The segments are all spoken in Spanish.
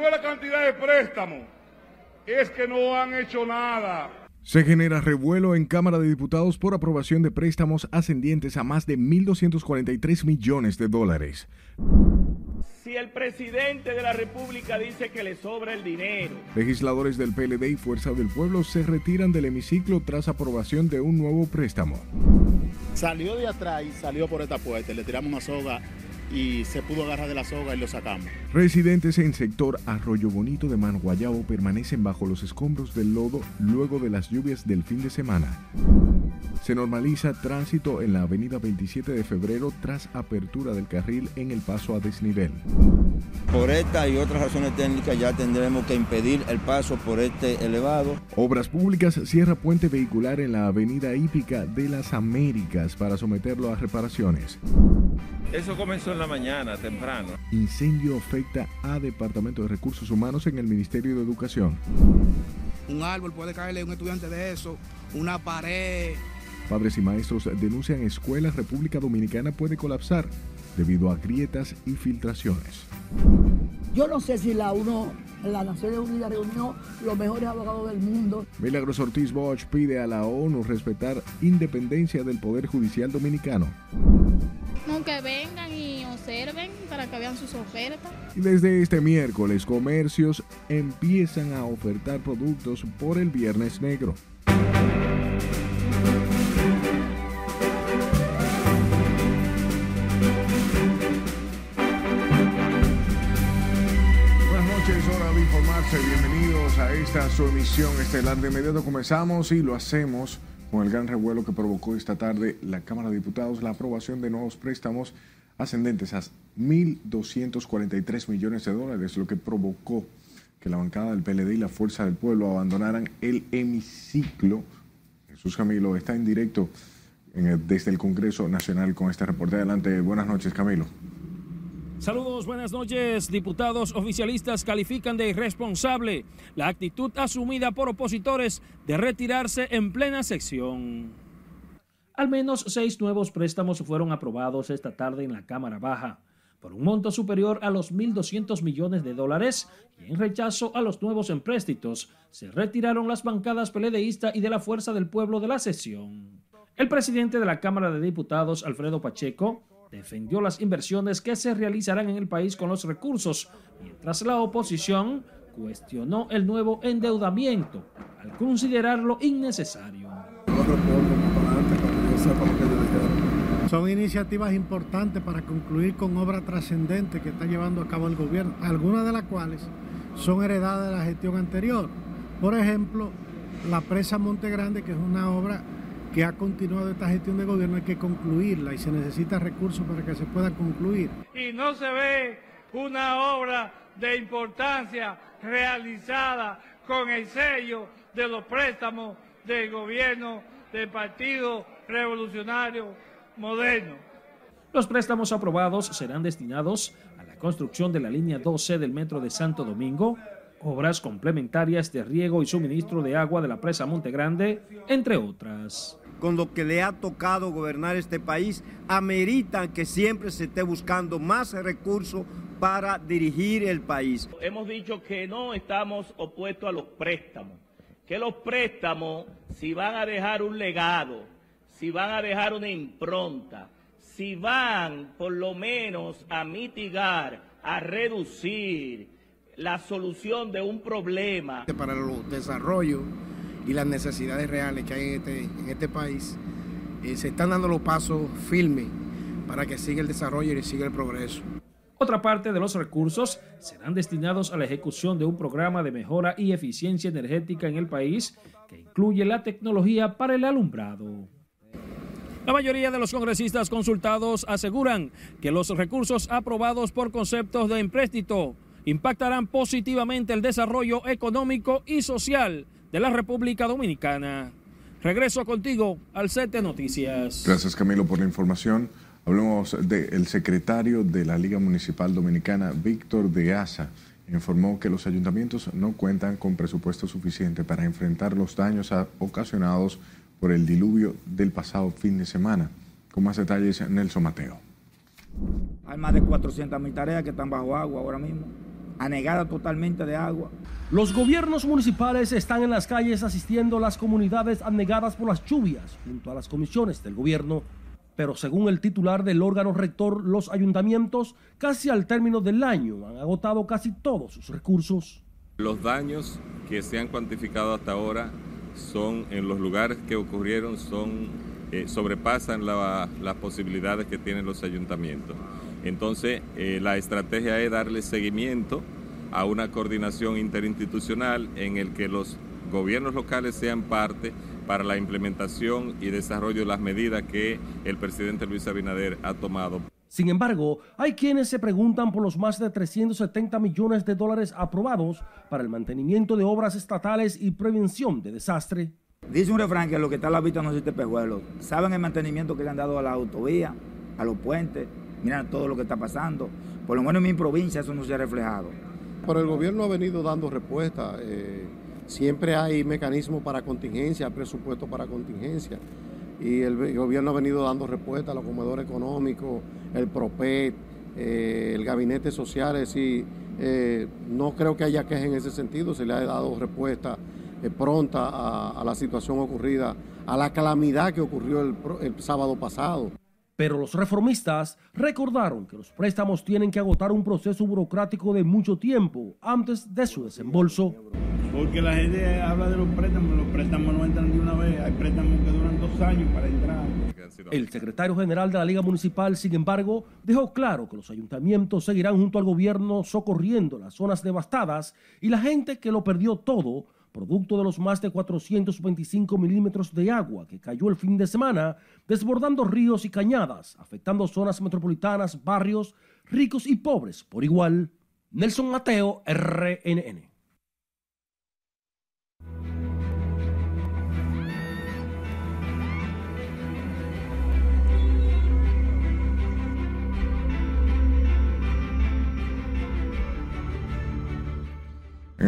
no es la cantidad de préstamos, es que no han hecho nada. Se genera revuelo en Cámara de Diputados por aprobación de préstamos ascendientes a más de 1.243 millones de dólares. Si el presidente de la República dice que le sobra el dinero. Legisladores del PLD y Fuerza del Pueblo se retiran del hemiciclo tras aprobación de un nuevo préstamo. Salió de atrás y salió por esta puerta. Le tiramos una soga y se pudo agarrar de la soga y lo sacamos. Residentes en sector Arroyo Bonito de Manguayabo permanecen bajo los escombros del lodo luego de las lluvias del fin de semana. Se normaliza tránsito en la avenida 27 de febrero tras apertura del carril en el paso a desnivel. Por esta y otras razones técnicas ya tendremos que impedir el paso por este elevado. Obras Públicas cierra puente vehicular en la avenida hípica de las Américas para someterlo a reparaciones. Eso comenzó en la mañana, temprano. Incendio afecta a Departamento de Recursos Humanos en el Ministerio de Educación. Un árbol puede caerle a un estudiante de eso, una pared. Padres y maestros denuncian escuela República Dominicana puede colapsar debido a grietas y filtraciones. Yo no sé si la UNO, la Naciones Unidas reunió los mejores abogados del mundo. Milagros Ortiz Bosch pide a la ONU respetar independencia del Poder Judicial Dominicano. Que vengan y observen para que vean sus ofertas. Y desde este miércoles, comercios empiezan a ofertar productos por el Viernes Negro. informarse. Bienvenidos a esta su emisión estelar. De inmediato comenzamos y lo hacemos con el gran revuelo que provocó esta tarde la Cámara de Diputados la aprobación de nuevos préstamos ascendentes a 1.243 millones de dólares, lo que provocó que la bancada del PLD y la Fuerza del Pueblo abandonaran el hemiciclo. Jesús Camilo está en directo desde el Congreso Nacional con este reporte. Adelante, buenas noches Camilo. Saludos, buenas noches. Diputados oficialistas califican de irresponsable la actitud asumida por opositores de retirarse en plena sección. Al menos seis nuevos préstamos fueron aprobados esta tarde en la Cámara Baja, por un monto superior a los 1.200 millones de dólares y en rechazo a los nuevos empréstitos se retiraron las bancadas peledeísta y de la Fuerza del Pueblo de la sesión. El presidente de la Cámara de Diputados, Alfredo Pacheco, defendió las inversiones que se realizarán en el país con los recursos, mientras la oposición cuestionó el nuevo endeudamiento al considerarlo innecesario. Son iniciativas importantes para concluir con obras trascendentes que está llevando a cabo el gobierno, algunas de las cuales son heredadas de la gestión anterior. Por ejemplo, la presa Monte Grande, que es una obra que ha continuado esta gestión de gobierno hay que concluirla y se necesita recursos para que se pueda concluir. Y no se ve una obra de importancia realizada con el sello de los préstamos del gobierno del Partido Revolucionario Moderno. Los préstamos aprobados serán destinados a la construcción de la línea 12 del Metro de Santo Domingo, obras complementarias de riego y suministro de agua de la presa Monte Grande, entre otras con lo que le ha tocado gobernar este país, ameritan que siempre se esté buscando más recursos para dirigir el país. Hemos dicho que no estamos opuestos a los préstamos, que los préstamos, si van a dejar un legado, si van a dejar una impronta, si van por lo menos a mitigar, a reducir la solución de un problema. Para el desarrollo y las necesidades reales que hay en este, en este país, eh, se están dando los pasos firmes para que siga el desarrollo y siga el progreso. Otra parte de los recursos serán destinados a la ejecución de un programa de mejora y eficiencia energética en el país que incluye la tecnología para el alumbrado. La mayoría de los congresistas consultados aseguran que los recursos aprobados por conceptos de empréstito impactarán positivamente el desarrollo económico y social de la República Dominicana. Regreso contigo al set de noticias. Gracias Camilo por la información. Hablemos del secretario de la Liga Municipal Dominicana, Víctor de Asa. Informó que los ayuntamientos no cuentan con presupuesto suficiente para enfrentar los daños ocasionados por el diluvio del pasado fin de semana. Con más detalles, Nelson Mateo. Hay más de 400 mil tareas que están bajo agua ahora mismo anegada totalmente de agua. Los gobiernos municipales están en las calles asistiendo a las comunidades anegadas por las lluvias, junto a las comisiones del gobierno. Pero según el titular del órgano rector, los ayuntamientos, casi al término del año, han agotado casi todos sus recursos. Los daños que se han cuantificado hasta ahora son en los lugares que ocurrieron son eh, sobrepasan las posibilidades que tienen los ayuntamientos. Entonces, eh, la estrategia es darle seguimiento a una coordinación interinstitucional en el que los gobiernos locales sean parte para la implementación y desarrollo de las medidas que el presidente Luis Abinader ha tomado. Sin embargo, hay quienes se preguntan por los más de 370 millones de dólares aprobados para el mantenimiento de obras estatales y prevención de desastre. Dice un refrán que lo que está a la vista no se te pejuelo. Saben el mantenimiento que le han dado a la autovía, a los puentes, miran todo lo que está pasando. Por lo menos en mi provincia eso no se ha reflejado. Pero el gobierno ha venido dando respuesta. Eh, siempre hay mecanismos para contingencia, presupuesto para contingencia y el, gobierno ha venido dando respuesta a los comedores económicos, el PROPET, eh, el gabinete social, y eh, no creo que haya queja en ese sentido, se le ha dado respuesta pronta a, la situación ocurrida, a la calamidad que ocurrió el sábado pasado. Pero los reformistas recordaron que los préstamos tienen que agotar un proceso burocrático de mucho tiempo antes de su desembolso. Porque la gente habla de los préstamos, los préstamos no entran de una vez, hay préstamos que duran dos años para entrar. El secretario general de la Liga Municipal, sin embargo, dejó claro que los ayuntamientos seguirán junto al gobierno socorriendo las zonas devastadas y la gente que lo perdió todo producto de los más de 425 milímetros de agua que cayó el fin de semana, desbordando ríos y cañadas, afectando zonas metropolitanas, barrios ricos y pobres por igual. Nelson Mateo, RNN.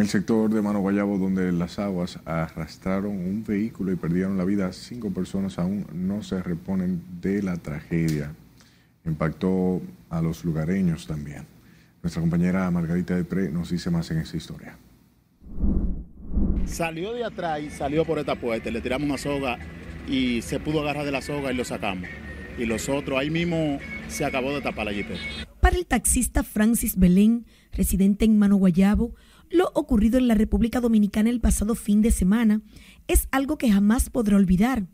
El sector de Mano Guayabo, donde las aguas arrastraron un vehículo y perdieron la vida, cinco personas aún no se reponen de la tragedia. Impactó a los lugareños también. Nuestra compañera Margarita Depre nos dice más en esta historia. Salió de atrás y salió por esta puerta. Le tiramos una soga y se pudo agarrar de la soga y lo sacamos. Y los otros, ahí mismo se acabó de tapar la jipeta. Para el taxista Francis Belén, residente en Mano Guayabo, lo ocurrido en la República Dominicana el pasado fin de semana es algo que jamás podrá olvidar.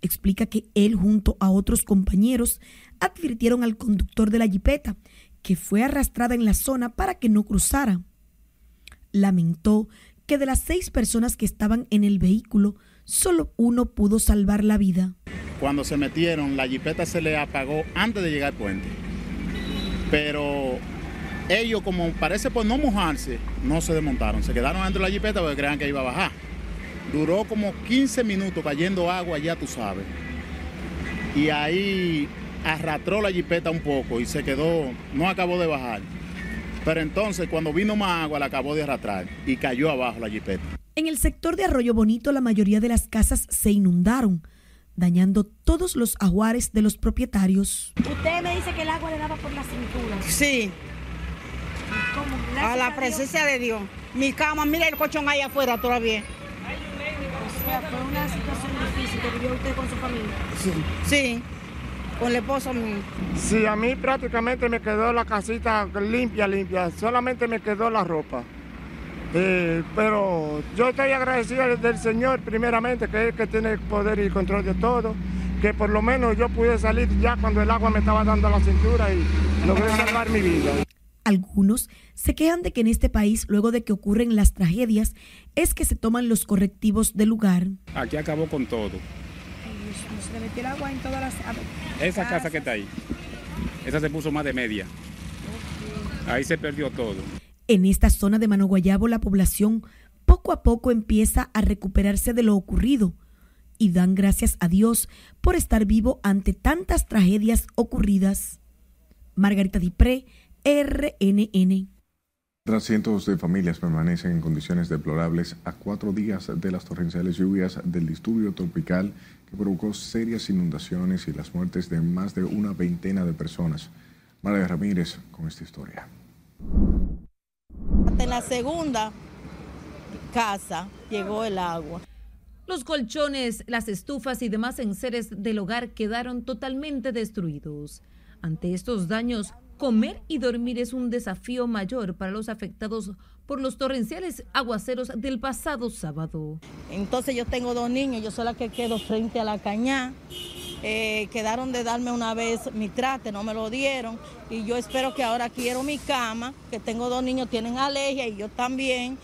Explica que él junto a otros compañeros advirtieron al conductor de la jipeta que fue arrastrada en la zona para que no cruzara. Lamentó que de las seis personas que estaban en el vehículo, solo uno pudo salvar la vida. Cuando se metieron, la jipeta se le apagó antes de llegar al puente. Pero ellos como parece por no mojarse, no se desmontaron, se quedaron dentro de la jipeta porque creían que iba a bajar. Duró como 15 minutos cayendo agua, ya tú sabes. Y ahí arrastró la jipeta un poco y se quedó, no acabó de bajar. Pero entonces cuando vino más agua la acabó de arrastrar y cayó abajo la jipeta. En el sector de Arroyo Bonito la mayoría de las casas se inundaron, dañando todos los aguares de los propietarios. Usted me dice que el agua le daba por la cintura. Sí, a la presencia de Dios. Mi cama, mira el colchón ahí afuera todavía. O sea, fue una situación difícil que vivió usted con su familia. Sí, sí con el esposo mío. Sí, a mí prácticamente me quedó la casita limpia, limpia. Solamente me quedó la ropa. Eh, pero yo estoy agradecido del Señor primeramente, que es el que tiene el poder y el control de todo, que por lo menos yo pude salir ya cuando el agua me estaba dando a la cintura y logré salvar mi vida. Algunos se quejan de que en este país, luego de que ocurren las tragedias, es que se toman los correctivos del lugar. Aquí acabó con todo. Se le metió el agua en todas las... Esa casa que está ahí, esa se puso más de media. Ahí se perdió todo. En esta zona de Manoguayabo la población poco a poco empieza a recuperarse de lo ocurrido y dan gracias a Dios por estar vivo ante tantas tragedias ocurridas. Margarita Dipré, RNN. Tras cientos de familias permanecen en condiciones deplorables a cuatro días de las torrenciales lluvias del disturbio tropical que provocó serias inundaciones y las muertes de más de una veintena de personas. María Ramírez con esta historia. hasta en la segunda casa llegó el agua. Los colchones, las estufas y demás enseres del hogar quedaron totalmente destruidos. Ante estos daños, comer y dormir es un desafío mayor para los afectados por los torrenciales aguaceros del pasado sábado. Entonces yo tengo dos niños, yo soy la que quedo frente a la cañá. Eh, quedaron de darme una vez mi trate, no me lo dieron. Y yo espero que ahora quiero mi cama, que tengo dos niños, tienen alergia y yo también.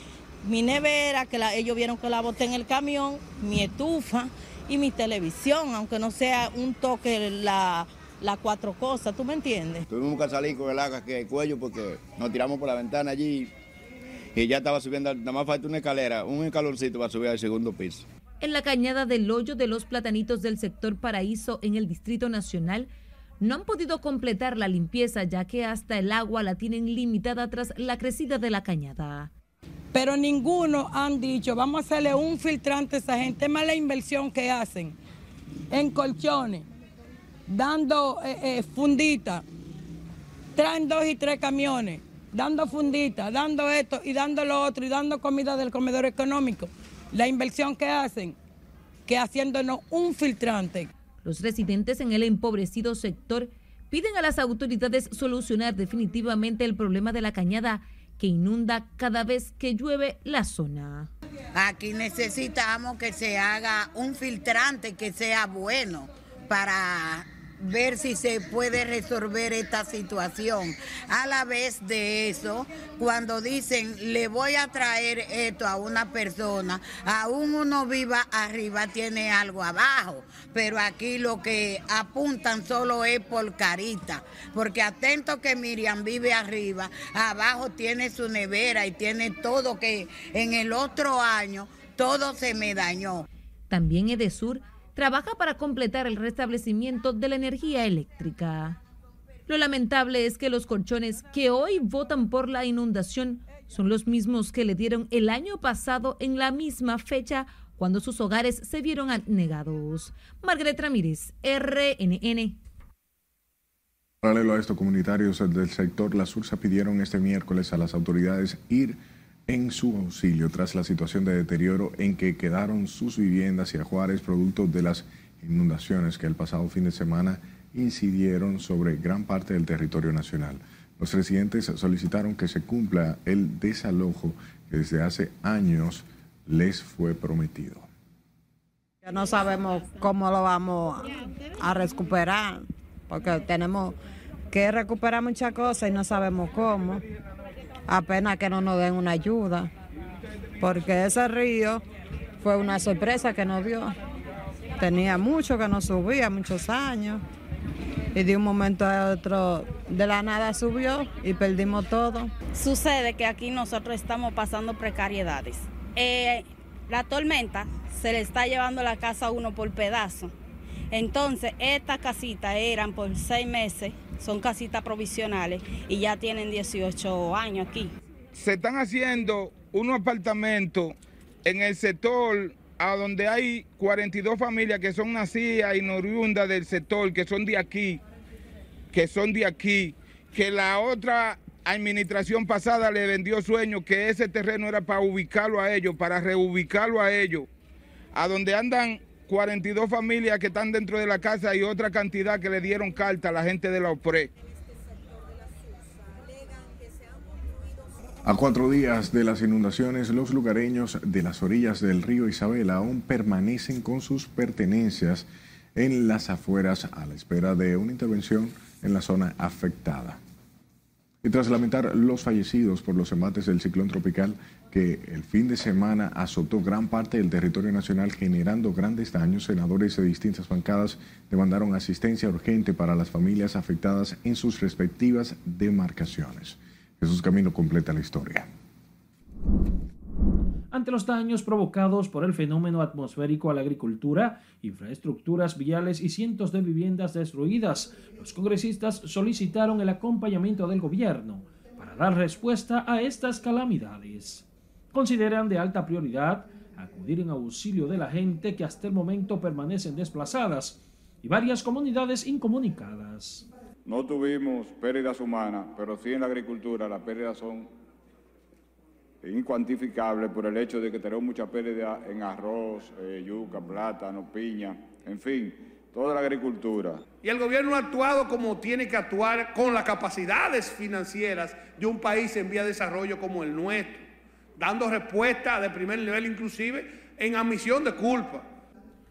Mi nevera, que ellos vieron que la boté en el camión, mi estufa y mi televisión, aunque no sea un toque la, las cuatro cosas, ¿tú me entiendes? Tuvimos que salir con el agua que el cuello porque nos tiramos por la ventana allí y ya estaba subiendo, nada más falta una escalera, un escalorcito para subir al segundo piso. En la cañada del hoyo de los platanitos del sector Paraíso en el Distrito Nacional, no han podido completar la limpieza ya que hasta el agua la tienen limitada tras la crecida de la cañada. Pero ninguno han dicho, vamos a hacerle un filtrante a esa gente, más la inversión que hacen en colchones, dando eh, eh, fundita, traen dos y tres camiones, dando fundita, dando esto y dando lo otro y dando comida del comedor económico. La inversión que hacen, que haciéndonos un filtrante. Los residentes en el empobrecido sector piden a las autoridades solucionar definitivamente el problema de la cañada que inunda cada vez que llueve la zona. Aquí necesitamos que se haga un filtrante que sea bueno para ver si se puede resolver esta situación. A la vez de eso, cuando dicen le voy a traer esto a una persona, aún uno viva arriba tiene algo abajo, pero aquí lo que apuntan solo es por carita, porque atento que Miriam vive arriba, abajo tiene su nevera y tiene todo que en el otro año todo se me dañó. También Edesur trabaja para completar el restablecimiento de la energía eléctrica. Lo lamentable es que los colchones que hoy votan por la inundación son los mismos que le dieron el año pasado en la misma fecha cuando sus hogares se vieron negados. Margaret Ramírez, RNN. Paralelo a esto, comunitarios del sector La Sursa pidieron este miércoles a las autoridades ir en su auxilio tras la situación de deterioro en que quedaron sus viviendas y ajuares producto de las inundaciones que el pasado fin de semana incidieron sobre gran parte del territorio nacional. Los residentes solicitaron que se cumpla el desalojo que desde hace años les fue prometido. No sabemos cómo lo vamos a recuperar, porque tenemos que recuperar muchas cosas y no sabemos cómo apenas que no nos den una ayuda, porque ese río fue una sorpresa que nos dio. Tenía mucho que no subía, muchos años, y de un momento a otro de la nada subió y perdimos todo. Sucede que aquí nosotros estamos pasando precariedades. Eh, la tormenta se le está llevando la casa a uno por pedazo. Entonces, estas casitas eran por seis meses, son casitas provisionales y ya tienen 18 años aquí. Se están haciendo unos apartamentos en el sector a donde hay 42 familias que son nacidas y oriundas del sector, que son de aquí, que son de aquí, que la otra administración pasada le vendió sueño que ese terreno era para ubicarlo a ellos, para reubicarlo a ellos, a donde andan 42 familias que están dentro de la casa y otra cantidad que le dieron carta a la gente de la OPRE. A cuatro días de las inundaciones, los lugareños de las orillas del río Isabel aún permanecen con sus pertenencias en las afueras a la espera de una intervención en la zona afectada. Y tras lamentar los fallecidos por los embates del ciclón tropical que el fin de semana azotó gran parte del territorio nacional generando grandes daños, senadores de distintas bancadas demandaron asistencia urgente para las familias afectadas en sus respectivas demarcaciones. Jesús Camino completa la historia. Ante los daños provocados por el fenómeno atmosférico a la agricultura, infraestructuras viales y cientos de viviendas destruidas, los congresistas solicitaron el acompañamiento del gobierno para dar respuesta a estas calamidades. Consideran de alta prioridad acudir en auxilio de la gente que hasta el momento permanecen desplazadas y varias comunidades incomunicadas. No tuvimos pérdidas humanas, pero sí en la agricultura las pérdidas son incuantificable por el hecho de que tenemos mucha pérdida en arroz, eh, yuca, plátano, piña, en fin, toda la agricultura. Y el gobierno ha actuado como tiene que actuar con las capacidades financieras de un país en vía de desarrollo como el nuestro, dando respuesta de primer nivel inclusive en admisión de culpa.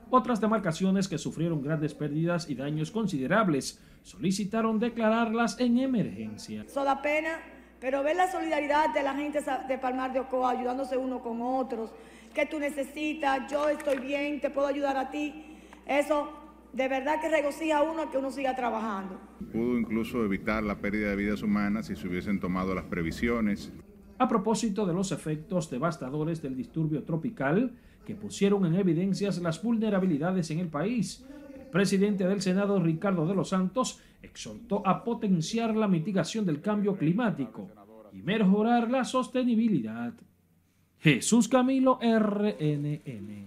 Otras demarcaciones que sufrieron grandes pérdidas y daños considerables solicitaron declararlas en emergencia. Eso da pena, pero ver la solidaridad de la gente de Palmar de Ocoa ayudándose uno con otros, que tú necesitas, yo estoy bien, te puedo ayudar a ti, eso de verdad que regocija a uno que uno siga trabajando. Pudo incluso evitar la pérdida de vidas humanas si se hubiesen tomado las previsiones. A propósito de los efectos devastadores del disturbio tropical, que pusieron en evidencias las vulnerabilidades en el país. El presidente del Senado, Ricardo de los Santos, exhortó a potenciar la mitigación del cambio climático y mejorar la sostenibilidad. Jesús Camilo, RNN.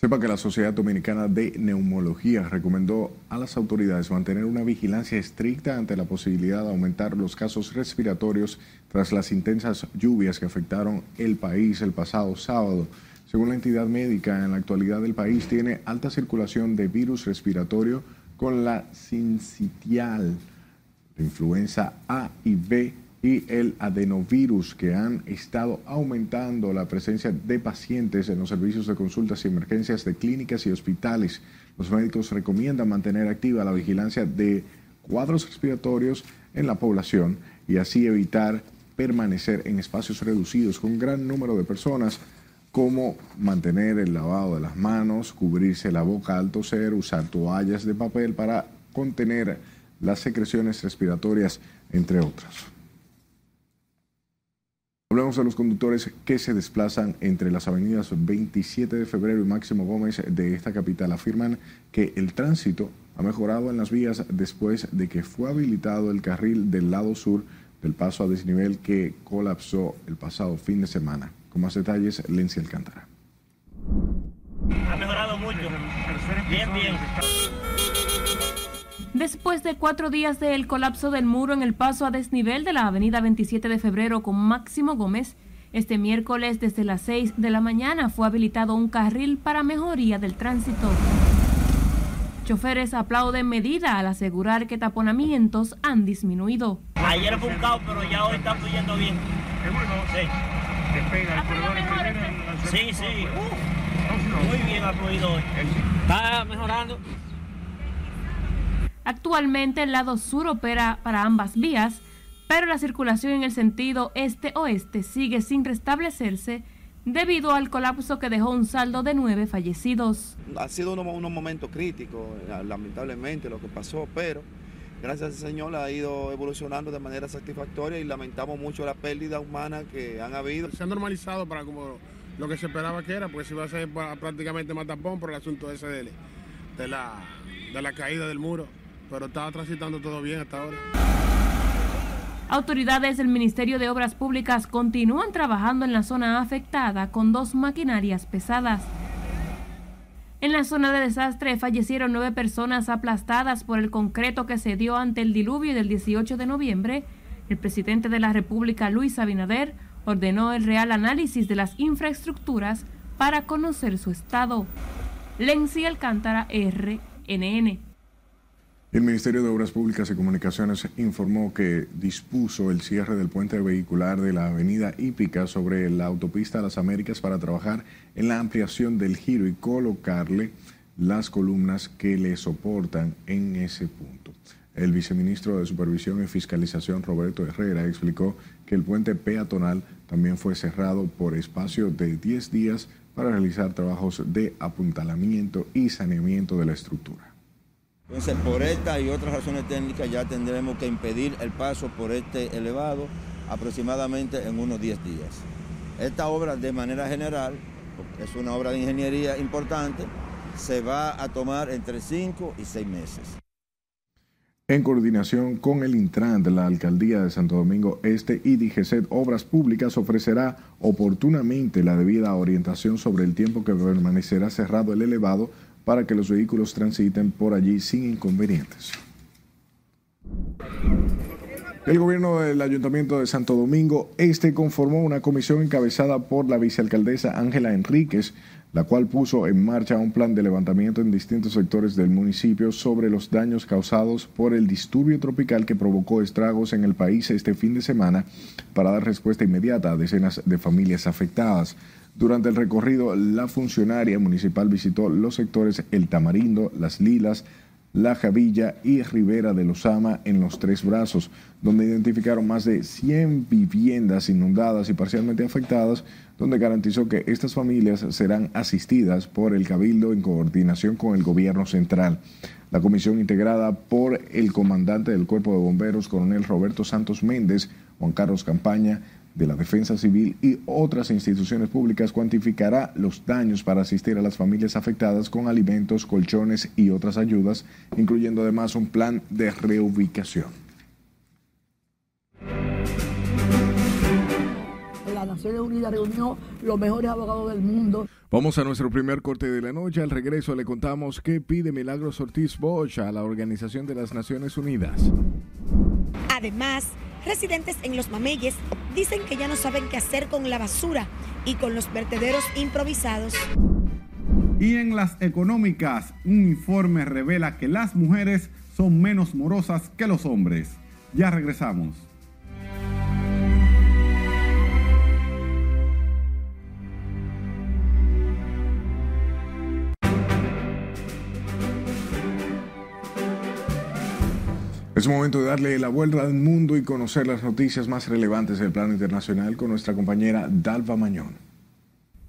Sepa que la Sociedad Dominicana de Neumología recomendó a las autoridades mantener una vigilancia estricta ante la posibilidad de aumentar los casos respiratorios tras las intensas lluvias que afectaron el país el pasado sábado. Según la entidad médica, en la actualidad el país tiene alta circulación de virus respiratorio con la sincitial, influenza A y B y el adenovirus que han estado aumentando la presencia de pacientes en los servicios de consultas y emergencias de clínicas y hospitales. Los médicos recomiendan mantener activa la vigilancia de cuadros respiratorios en la población y así evitar permanecer en espacios reducidos con un gran número de personas, como mantener el lavado de las manos, cubrirse la boca al toser, usar toallas de papel para contener las secreciones respiratorias, entre otras. Hablamos de los conductores que se desplazan entre las avenidas 27 de febrero y Máximo Gómez de esta capital. Afirman que el tránsito ha mejorado en las vías después de que fue habilitado el carril del lado sur del paso a desnivel que colapsó el pasado fin de semana. Con más detalles, Lencia Alcántara. Ha mejorado mucho. Bien, bien. Después de cuatro días del colapso del muro en el paso a desnivel de la avenida 27 de febrero con Máximo Gómez, este miércoles desde las 6 de la mañana fue habilitado un carril para mejoría del tránsito. Choferes aplauden medida al asegurar que taponamientos han disminuido. Ayer fue un caos, pero ya hoy está fluyendo bien. Es bueno. Sí. Despega el primera. Sí, sí. Uh, muy bien ha fluido hoy. Está mejorando. Actualmente el lado sur opera para ambas vías, pero la circulación en el sentido este-oeste sigue sin restablecerse debido al colapso que dejó un saldo de nueve fallecidos. Ha sido unos, unos momentos críticos, lamentablemente, lo que pasó, pero gracias al Señor ha ido evolucionando de manera satisfactoria y lamentamos mucho la pérdida humana que han habido. Se ha normalizado para como lo que se esperaba que era, pues se iba a ser prácticamente más tapón por el asunto ese de, de, la, de la caída del muro pero estaba transitando todo bien hasta ahora. Autoridades del Ministerio de Obras Públicas continúan trabajando en la zona afectada con dos maquinarias pesadas. En la zona de desastre fallecieron nueve personas aplastadas por el concreto que se dio ante el diluvio del 18 de noviembre. El presidente de la República, Luis Abinader, ordenó el real análisis de las infraestructuras para conocer su estado. Lenzi Alcántara, RNN. El Ministerio de Obras Públicas y Comunicaciones informó que dispuso el cierre del puente vehicular de la avenida Hípica sobre la autopista Las Américas para trabajar en la ampliación del giro y colocarle las columnas que le soportan en ese punto. El viceministro de Supervisión y Fiscalización, Roberto Herrera, explicó que el puente peatonal también fue cerrado por espacio de 10 días para realizar trabajos de apuntalamiento y saneamiento de la estructura. Entonces, por esta y otras razones técnicas ya tendremos que impedir el paso por este elevado aproximadamente en unos 10 días. Esta obra de manera general, es una obra de ingeniería importante, se va a tomar entre 5 y 6 meses. En coordinación con el Intran de la Alcaldía de Santo Domingo Este y DGCET Obras Públicas ofrecerá oportunamente la debida orientación sobre el tiempo que permanecerá cerrado el elevado para que los vehículos transiten por allí sin inconvenientes. El gobierno del Ayuntamiento de Santo Domingo Este conformó una comisión encabezada por la vicealcaldesa Ángela Enríquez, la cual puso en marcha un plan de levantamiento en distintos sectores del municipio sobre los daños causados por el disturbio tropical que provocó estragos en el país este fin de semana para dar respuesta inmediata a decenas de familias afectadas. Durante el recorrido, la funcionaria municipal visitó los sectores El Tamarindo, Las Lilas, la Javilla y Rivera de Lozama en los tres brazos, donde identificaron más de 100 viviendas inundadas y parcialmente afectadas, donde garantizó que estas familias serán asistidas por el Cabildo en coordinación con el gobierno central. La comisión integrada por el comandante del Cuerpo de Bomberos, coronel Roberto Santos Méndez, Juan Carlos Campaña, de la Defensa Civil y otras instituciones públicas cuantificará los daños para asistir a las familias afectadas con alimentos, colchones y otras ayudas, incluyendo además un plan de reubicación. La Naciones Unidas reunió los mejores abogados del mundo. Vamos a nuestro primer corte de la noche. Al regreso le contamos qué pide Milagros Ortiz Bosch a la Organización de las Naciones Unidas. Además, residentes en Los Mameyes dicen que ya no saben qué hacer con la basura y con los vertederos improvisados. Y en las económicas, un informe revela que las mujeres son menos morosas que los hombres. Ya regresamos. Es momento de darle la vuelta al mundo y conocer las noticias más relevantes del plano internacional con nuestra compañera Dalva Mañón.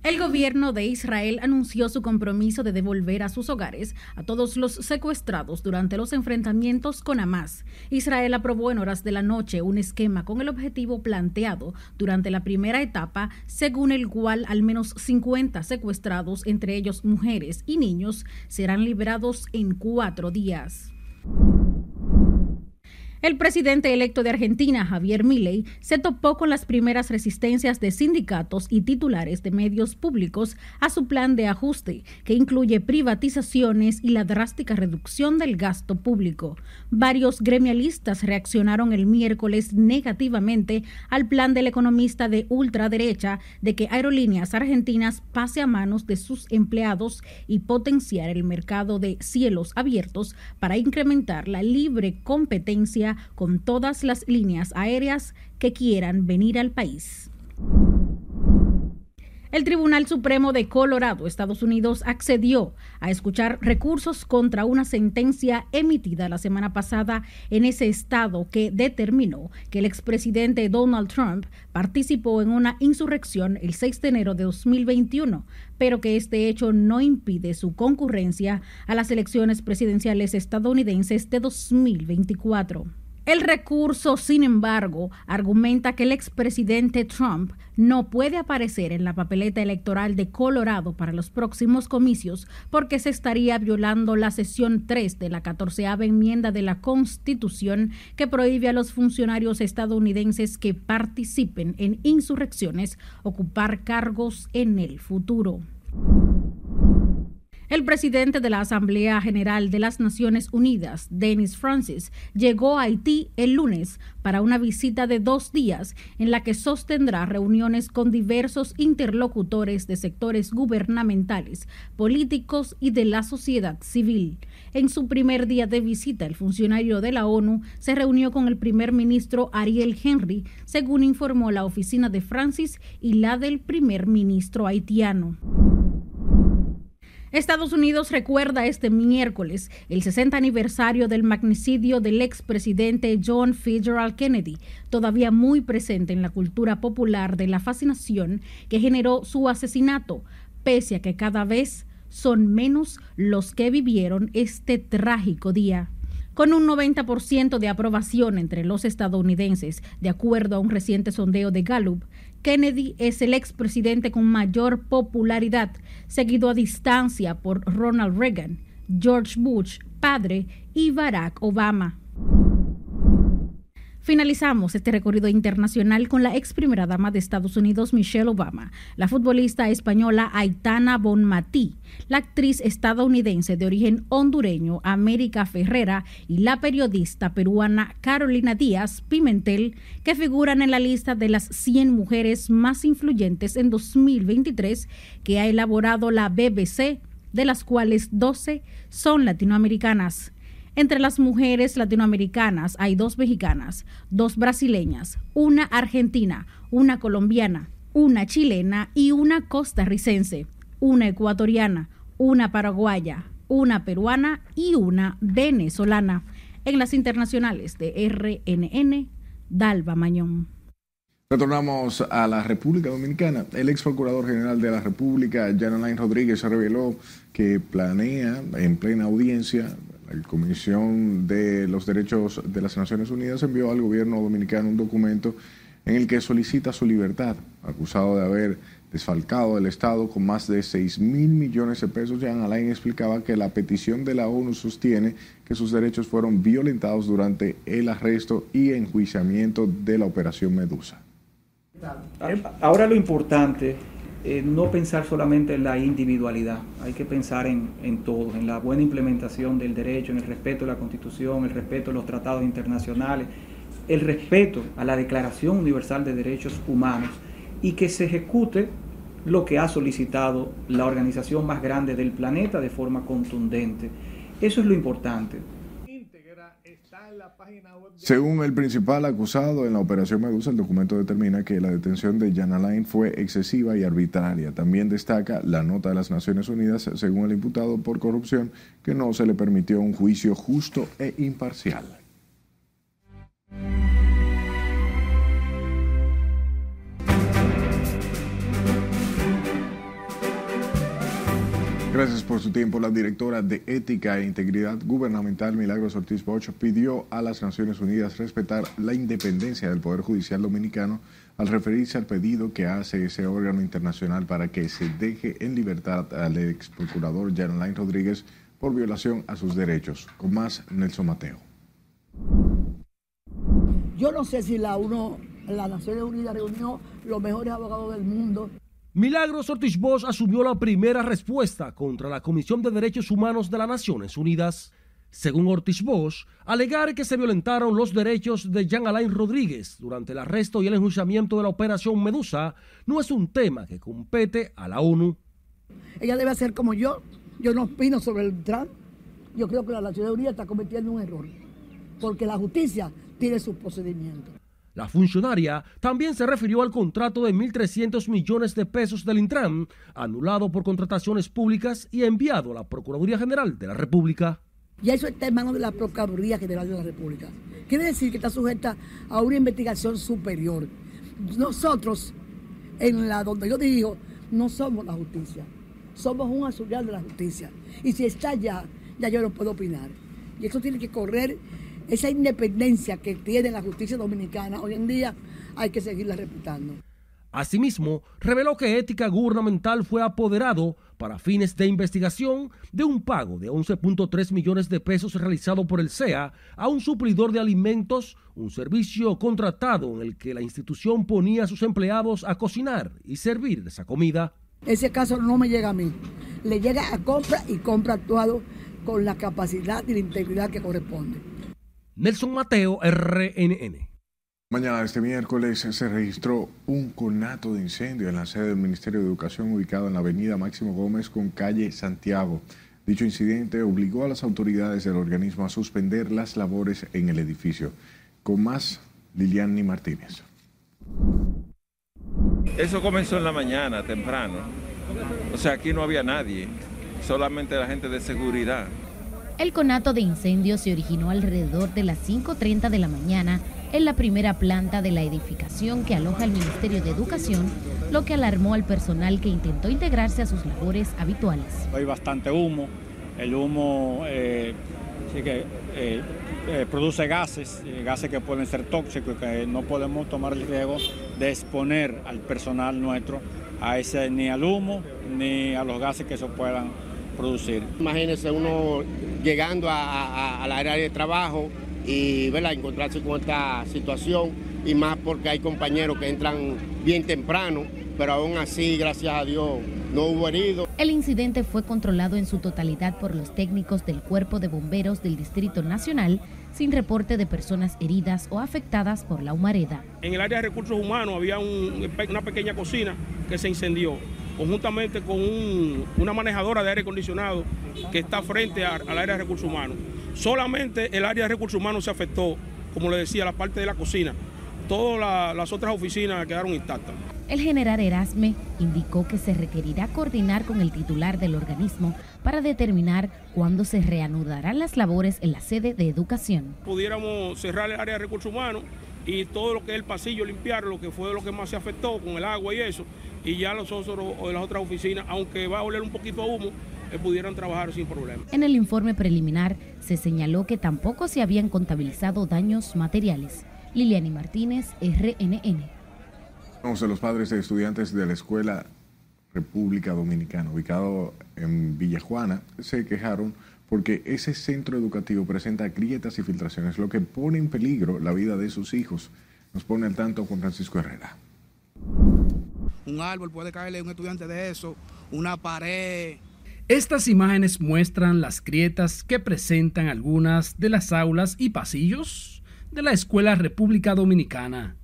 El gobierno de Israel anunció su compromiso de devolver a sus hogares a todos los secuestrados durante los enfrentamientos con Hamas. Israel aprobó en horas de la noche un esquema con el objetivo planteado durante la primera etapa, según el cual al menos 50 secuestrados, entre ellos mujeres y niños, serán liberados en cuatro días. El presidente electo de Argentina, Javier Milei, se topó con las primeras resistencias de sindicatos y titulares de medios públicos a su plan de ajuste, que incluye privatizaciones y la drástica reducción del gasto público. Varios gremialistas reaccionaron el miércoles negativamente al plan del economista de ultraderecha de que Aerolíneas Argentinas pase a manos de sus empleados y potenciar el mercado de cielos abiertos para incrementar la libre competencia con todas las líneas aéreas que quieran venir al país. El Tribunal Supremo de Colorado, Estados Unidos, accedió a escuchar recursos contra una sentencia emitida la semana pasada en ese estado que determinó que el expresidente Donald Trump participó en una insurrección el 6 de enero de 2021, pero que este hecho no impide su concurrencia a las elecciones presidenciales estadounidenses de 2024. El recurso, sin embargo, argumenta que el expresidente Trump no puede aparecer en la papeleta electoral de Colorado para los próximos comicios porque se estaría violando la sesión 3 de la 14 enmienda de la Constitución que prohíbe a los funcionarios estadounidenses que participen en insurrecciones ocupar cargos en el futuro. El presidente de la Asamblea General de las Naciones Unidas, Dennis Francis, llegó a Haití el lunes para una visita de dos días en la que sostendrá reuniones con diversos interlocutores de sectores gubernamentales, políticos y de la sociedad civil. En su primer día de visita, el funcionario de la ONU se reunió con el primer ministro Ariel Henry, según informó la oficina de Francis y la del primer ministro haitiano. Estados Unidos recuerda este miércoles el 60 aniversario del magnicidio del expresidente John Fitzgerald Kennedy, todavía muy presente en la cultura popular de la fascinación que generó su asesinato, pese a que cada vez son menos los que vivieron este trágico día. Con un 90% de aprobación entre los estadounidenses, de acuerdo a un reciente sondeo de Gallup, Kennedy es el expresidente con mayor popularidad, seguido a distancia por Ronald Reagan, George Bush, padre, y Barack Obama. Finalizamos este recorrido internacional con la ex primera dama de Estados Unidos, Michelle Obama, la futbolista española Aitana Bonmatí, la actriz estadounidense de origen hondureño América Ferrera y la periodista peruana Carolina Díaz Pimentel, que figuran en la lista de las 100 mujeres más influyentes en 2023 que ha elaborado la BBC, de las cuales 12 son latinoamericanas. Entre las mujeres latinoamericanas hay dos mexicanas, dos brasileñas, una argentina, una colombiana, una chilena y una costarricense, una ecuatoriana, una paraguaya, una peruana y una venezolana. En las internacionales de RNN, Dalva Mañón. Retornamos a la República Dominicana. El ex procurador general de la República, Jan Rodríguez, reveló que planea en plena audiencia la Comisión de los Derechos de las Naciones Unidas envió al gobierno dominicano un documento en el que solicita su libertad, acusado de haber desfalcado el Estado con más de 6 mil millones de pesos. Jean Alain explicaba que la petición de la ONU sostiene que sus derechos fueron violentados durante el arresto y enjuiciamiento de la Operación Medusa. Ahora lo importante eh, no pensar solamente en la individualidad, hay que pensar en, en todo, en la buena implementación del derecho, en el respeto a la Constitución, el respeto a los tratados internacionales, el respeto a la Declaración Universal de Derechos Humanos y que se ejecute lo que ha solicitado la organización más grande del planeta de forma contundente. Eso es lo importante. Según el principal acusado en la operación Medusa, el documento determina que la detención de Jan Alain fue excesiva y arbitraria. También destaca la nota de las Naciones Unidas, según el imputado por corrupción, que no se le permitió un juicio justo e imparcial. Gracias por su tiempo. La directora de Ética e Integridad Gubernamental, Milagros Ortiz Bosch, pidió a las Naciones Unidas respetar la independencia del Poder Judicial Dominicano al referirse al pedido que hace ese órgano internacional para que se deje en libertad al ex procurador Jan Alain Rodríguez por violación a sus derechos. Con más, Nelson Mateo. Yo no sé si la uno, la Naciones Unidas reunió los mejores abogados del mundo Milagros Ortiz Bosch asumió la primera respuesta contra la Comisión de Derechos Humanos de las Naciones Unidas. Según Ortiz Bosch, alegar que se violentaron los derechos de Jean Alain Rodríguez durante el arresto y el enjuiciamiento de la Operación Medusa no es un tema que compete a la ONU. Ella debe hacer como yo. Yo no opino sobre el Trump. Yo creo que la Unidas está cometiendo un error. Porque la justicia tiene sus procedimientos. La funcionaria también se refirió al contrato de 1.300 millones de pesos del Intran, anulado por contrataciones públicas y enviado a la Procuraduría General de la República. Y eso está en manos de la Procuraduría General de la República. Quiere decir que está sujeta a una investigación superior. Nosotros, en la donde yo digo, no somos la justicia, somos un auxiliar de la justicia. Y si está allá, ya yo no puedo opinar. Y eso tiene que correr esa independencia que tiene la justicia dominicana hoy en día hay que seguirla respetando. Asimismo, reveló que Ética Gubernamental fue apoderado para fines de investigación de un pago de 11.3 millones de pesos realizado por el CEA a un suplidor de alimentos, un servicio contratado en el que la institución ponía a sus empleados a cocinar y servir esa comida. Ese caso no me llega a mí, le llega a compra y compra actuado con la capacidad y la integridad que corresponde. Nelson Mateo, RNN. Mañana, este miércoles, se registró un conato de incendio en la sede del Ministerio de Educación ubicado en la avenida Máximo Gómez con calle Santiago. Dicho incidente obligó a las autoridades del organismo a suspender las labores en el edificio. Con más, Liliani Martínez. Eso comenzó en la mañana, temprano. O sea, aquí no había nadie, solamente la gente de seguridad. El conato de incendio se originó alrededor de las 5.30 de la mañana en la primera planta de la edificación que aloja el Ministerio de Educación, lo que alarmó al personal que intentó integrarse a sus labores habituales. Hay bastante humo, el humo eh, eh, eh, produce gases, gases que pueden ser tóxicos, que no podemos tomar el riesgo de exponer al personal nuestro a ese, ni al humo ni a los gases que se puedan producir. Imagínese uno llegando a, al área de trabajo y ¿verdad? encontrarse con esta situación y más porque hay compañeros que entran bien temprano, pero aún así, gracias a Dios, no hubo heridos. El incidente fue controlado en su totalidad por los técnicos del Cuerpo de Bomberos del Distrito Nacional sin reporte de personas heridas o afectadas por la humareda. En el área de recursos humanos había un- una pequeña cocina que se incendió, conjuntamente con un- una manejadora de aire acondicionado que está frente a- al área de recursos humanos. Solamente el área de recursos humanos se afectó, como le decía, la parte de la cocina. Todas la- las otras oficinas quedaron intactas. El general Erasme indicó que se requerirá coordinar con el titular del organismo para determinar cuándo se reanudarán las labores en la sede de educación. Pudiéramos cerrar el área de recursos humanos y todo lo que es el pasillo limpiar, lo que fue lo que más se afectó con el agua y eso, y ya los otros o de las otras oficinas, aunque va a oler un poquito a humo, eh, pudieran trabajar sin problema. En el informe preliminar se señaló que tampoco se habían contabilizado daños materiales. Liliani Martínez, RNN. Vamos a los padres de estudiantes de la Escuela República Dominicana, ubicado en Villajuana, se quejaron porque ese centro educativo presenta grietas y filtraciones, lo que pone en peligro la vida de sus hijos. Nos pone al tanto Juan Francisco Herrera. Un árbol puede caerle a un estudiante de eso, una pared. Estas imágenes muestran las grietas que presentan algunas de las aulas y pasillos de la Escuela República Dominicana.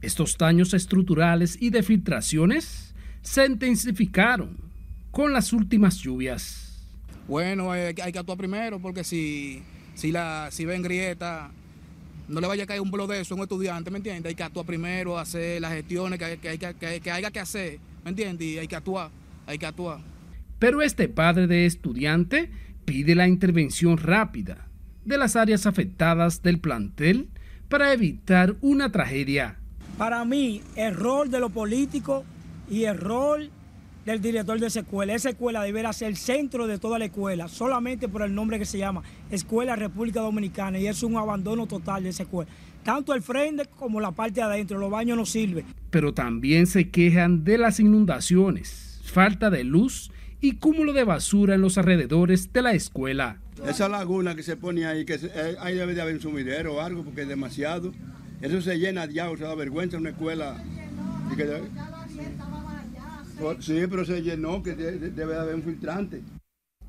Estos daños estructurales y de filtraciones se intensificaron con las últimas lluvias. Bueno, eh, hay que actuar primero porque si, si, la, si ven grieta, no le vaya a caer un bolo de eso a un estudiante, ¿me entiendes? Hay que actuar primero, hacer las gestiones que, hay- que, hay que, que, que haya que hacer, ¿me entiendes? Y hay que actuar, hay que actuar. Pero este padre de estudiante pide la intervención rápida de las áreas afectadas del plantel para evitar una tragedia. Para mí, error de los políticos y error del director de esa escuela. Esa escuela deberá ser el centro de toda la escuela, solamente por el nombre que se llama Escuela República Dominicana, y es un abandono total de esa escuela. Tanto el frente como la parte de adentro, los baños no sirven. Pero también se quejan de las inundaciones, falta de luz y cúmulo de basura en los alrededores de la escuela. Esa laguna que se pone ahí, que se- eh, ahí debe de haber un sumidero o algo, porque es demasiado. Eso se llena ya, o sea, da vergüenza una escuela. y que- sí, pero se llenó, que de- de- debe de haber un filtrante.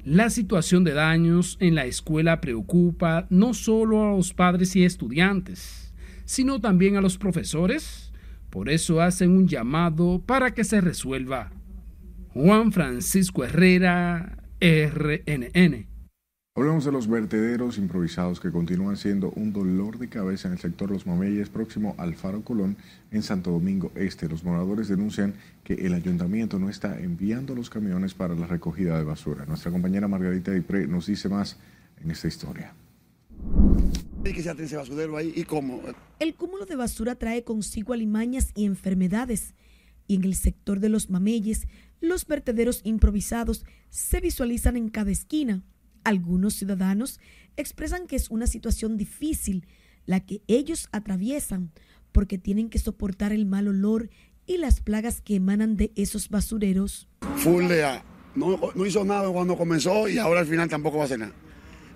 La situación de daños en la escuela preocupa no solo a los padres y estudiantes, sino también a los profesores. Por eso hacen un llamado para que se resuelva. Juan Francisco Herrera, RNN. Hablamos de los vertederos improvisados que continúan siendo un dolor de cabeza en el sector Los Mameyes, próximo al Faro Colón, en Santo Domingo Este. Los moradores denuncian que el ayuntamiento no está enviando los camiones para la recogida de basura. Nuestra compañera Margarita Dipré nos dice más en esta historia. ¿Y que se ate ese basurero ahí? ¿Y cómo? El cúmulo de basura trae consigo alimañas y enfermedades. Y en el sector de los mameyes, los vertederos improvisados se visualizan en cada esquina. Algunos ciudadanos expresan que es una situación difícil la que ellos atraviesan porque tienen que soportar el mal olor y las plagas que emanan de esos basureros. Full de A. No, no hizo nada cuando comenzó y ahora al final tampoco va a hacer nada.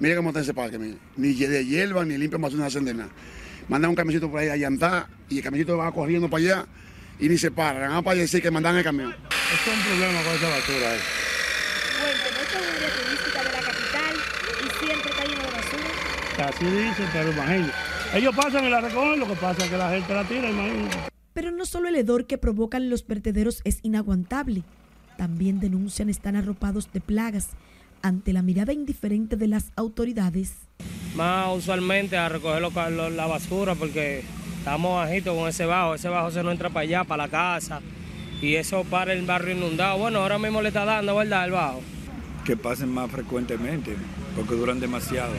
Mire cómo está ese parque, mire. Ni de hierba, ni limpia basura, no hacen de nada. Mandan un camioncito por ahí a llantar y el camioncito va corriendo para allá y ni se para. Van para decir que mandan el camión. Esto es un problema con esa basura. eh. Cuénteme, esta es un área turística de la capital y siempre está lleno de Así dicen, pero imagínate. Ellos pasan y la recogen, lo que pasa es que la gente la tira, imagínate. Pero no solo el hedor que provocan los vertederos es inaguantable, también denuncian están arropados de plagas ante la mirada indiferente de las autoridades. Más usualmente a recoger lo- lo- la basura porque estamos bajitos con ese bajo. Ese bajo se nos entra para allá, para la casa. Y eso para el barrio inundado. Bueno, ahora mismo le está dando, ¿verdad? El bajo. Que pasen más frecuentemente, porque duran demasiado.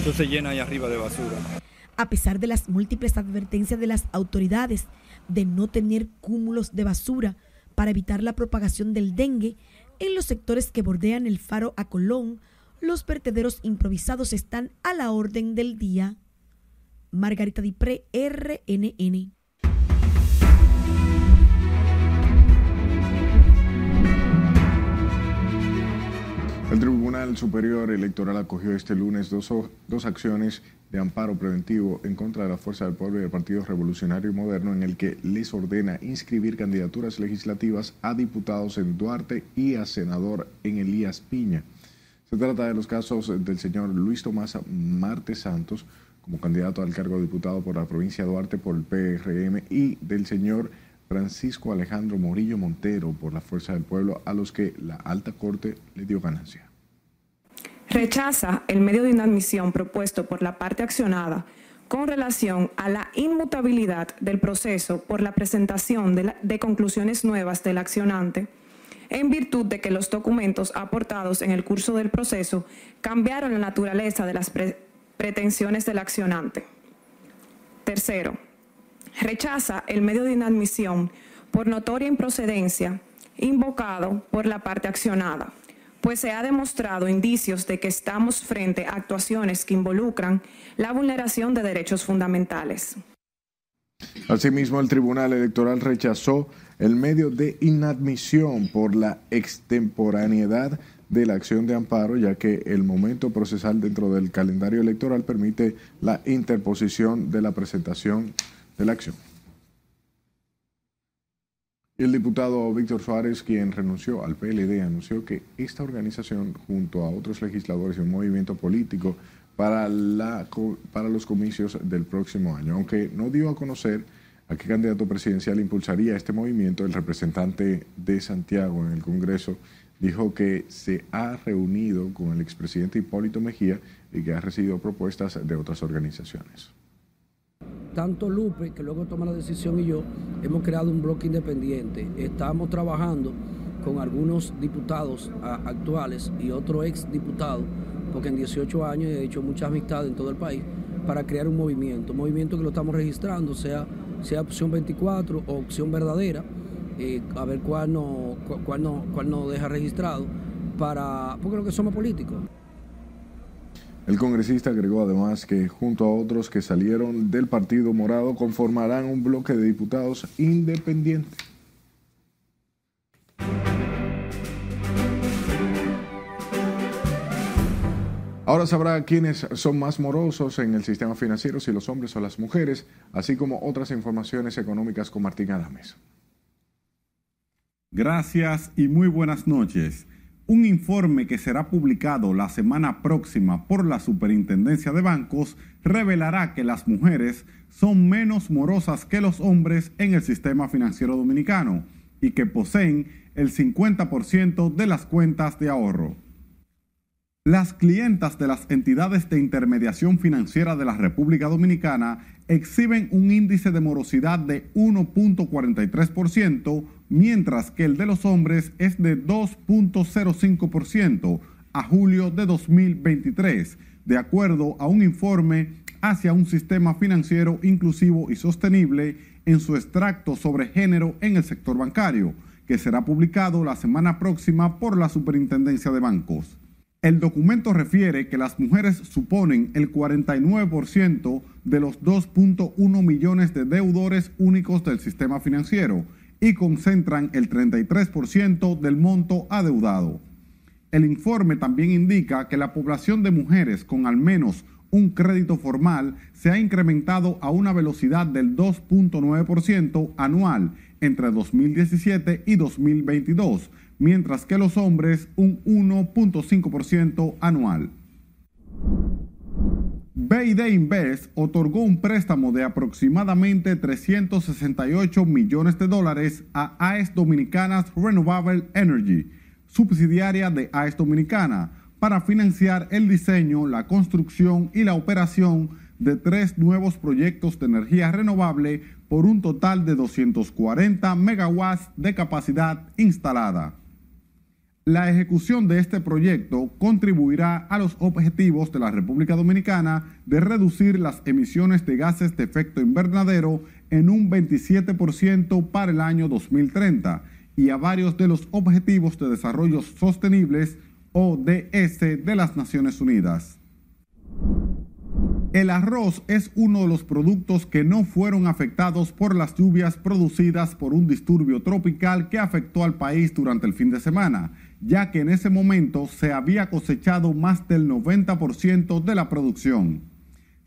Eso se llena ahí arriba de basura. A pesar de las múltiples advertencias de las autoridades de no tener cúmulos de basura para evitar la propagación del dengue, en los sectores que bordean el faro a Colón, los vertederos improvisados están a la orden del día. Margarita Dipré, RNN. El Tribunal Superior Electoral acogió este lunes dos, dos acciones de amparo preventivo en contra de la Fuerza del Pueblo y del Partido Revolucionario Moderno en el que les ordena inscribir candidaturas legislativas a diputados en Duarte y a senador en Elías Piña. Se trata de los casos del señor Luis Tomás Marte Santos como candidato al cargo de diputado por la provincia de Duarte por el PRM y del señor Francisco Alejandro Morillo Montero por la Fuerza del Pueblo, a los que la alta corte le dio ganancia. Rechaza el medio de inadmisión propuesto por la parte accionada con relación a la inmutabilidad del proceso por la presentación de, conclusiones nuevas del accionante en virtud de que los documentos aportados en el curso del proceso cambiaron la naturaleza de las pre pretensiones del accionante. Tercero, rechaza el medio de inadmisión por notoria improcedencia invocado por la parte accionada, pues se ha demostrado indicios de que estamos frente a actuaciones que involucran la vulneración de derechos fundamentales. Asimismo, el Tribunal Electoral rechazó el medio de inadmisión por la extemporaneidad de la acción de amparo, ya que el momento procesal dentro del calendario electoral permite la interposición de la presentación El diputado Víctor Suárez, quien renunció al PLD, anunció que esta organización, junto a otros legisladores y un movimiento político, para, para los comicios del próximo año. Aunque no dio a conocer a qué candidato presidencial impulsaría este movimiento, el representante de Santiago en el Congreso dijo que se ha reunido con el expresidente Hipólito Mejía y que ha recibido propuestas de otras organizaciones tanto Lupe, que luego toma la decisión, y yo, hemos creado un bloque independiente. Estamos trabajando con algunos diputados actuales y otro ex diputado, porque en 18 años he hecho muchas amistades en todo el país, para crear un movimiento, un movimiento que lo estamos registrando, sea, sea opción 24 o opción verdadera, eh, a ver cuál no, cuál, no, cuál no deja registrado, para, porque lo que somos políticos. El congresista agregó además que junto a otros que salieron del Partido Morado conformarán un bloque de diputados independiente. Ahora sabrá quiénes son más morosos en el sistema financiero, si los hombres o las mujeres, así como otras informaciones económicas con Martín Adames. Gracias y muy buenas noches. Un informe que será publicado la semana próxima por la Superintendencia de Bancos revelará que las mujeres son menos morosas que los hombres en el sistema financiero dominicano y que poseen el 50% de las cuentas de ahorro. Las clientas de las entidades de intermediación financiera de la República Dominicana exhiben un índice de morosidad de 1.43%, mientras que el de los hombres es de 2.05% a julio de 2023, de acuerdo a un informe hacia un sistema financiero inclusivo y sostenible en su extracto sobre género en el sector bancario, que será publicado la semana próxima por la Superintendencia de Bancos. El documento refiere que las mujeres suponen el 49% de los 2.1 millones de deudores únicos del sistema financiero y concentran el 33% del monto adeudado. El informe también indica que la población de mujeres con al menos un crédito formal se ha incrementado a una velocidad del 2.9% anual entre 2017 y 2022 mientras que los hombres un 1.5% anual. BID Invest otorgó un préstamo de aproximadamente 368 millones de dólares a AES Dominicanas Renewable Energy, subsidiaria de AES Dominicana, para financiar el diseño, la construcción y la operación de tres nuevos proyectos de energía renovable por un total de 240 megawatts de capacidad instalada. La ejecución de este proyecto contribuirá a los objetivos de la República Dominicana de reducir las emisiones de gases de efecto invernadero en un 27% para el año 2030 y a varios de los Objetivos de Desarrollo Sostenibles ODS de las Naciones Unidas. El arroz es uno de los productos que no fueron afectados por las lluvias producidas por un disturbio tropical que afectó al país durante el fin de semana ya que en ese momento se había cosechado más del 90% de la producción.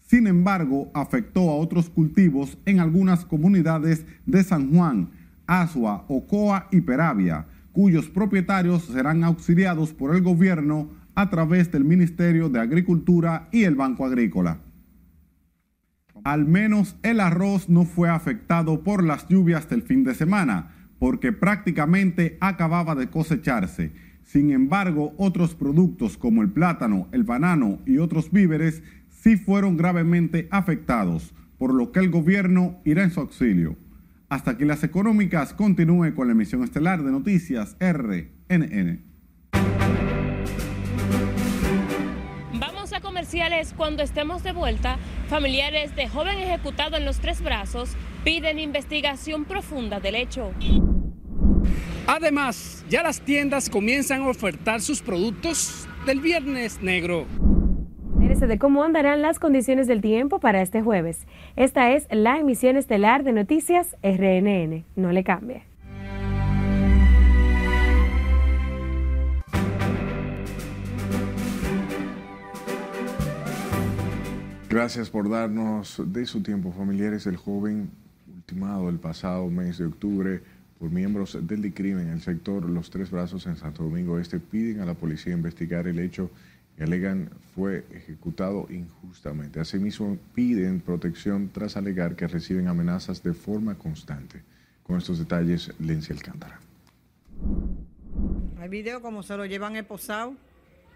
Sin embargo, afectó a otros cultivos en algunas comunidades de San Juan, Asua, Ocoa y Peravia, cuyos propietarios serán auxiliados por el gobierno a través del Ministerio de Agricultura y el Banco Agrícola. Al menos el arroz no fue afectado por las lluvias del fin de semana, porque prácticamente acababa de cosecharse. Sin embargo, otros productos como el plátano, el banano y otros víveres sí fueron gravemente afectados, por lo que el gobierno irá en su auxilio. Hasta que las económicas continúen con la emisión estelar de noticias RNN. Vamos a comerciales cuando estemos de vuelta. Familiares de joven ejecutado en los tres brazos piden investigación profunda del hecho. Además, ya las tiendas comienzan a ofertar sus productos del Viernes Negro de cómo andarán las condiciones del tiempo para este jueves. Esta es la emisión estelar de Noticias RNN. No le cambie. Gracias por darnos de su tiempo, familiares del joven ultimado el pasado mes de octubre por miembros del DICRIM en el sector Los Tres Brazos en Santo Domingo Este piden a la policía investigar el hecho que alegan fue ejecutado injustamente. Asimismo, piden protección tras alegar que reciben amenazas de forma constante. Con estos detalles, Lencia Alcántara. Hay video como se lo llevan esposado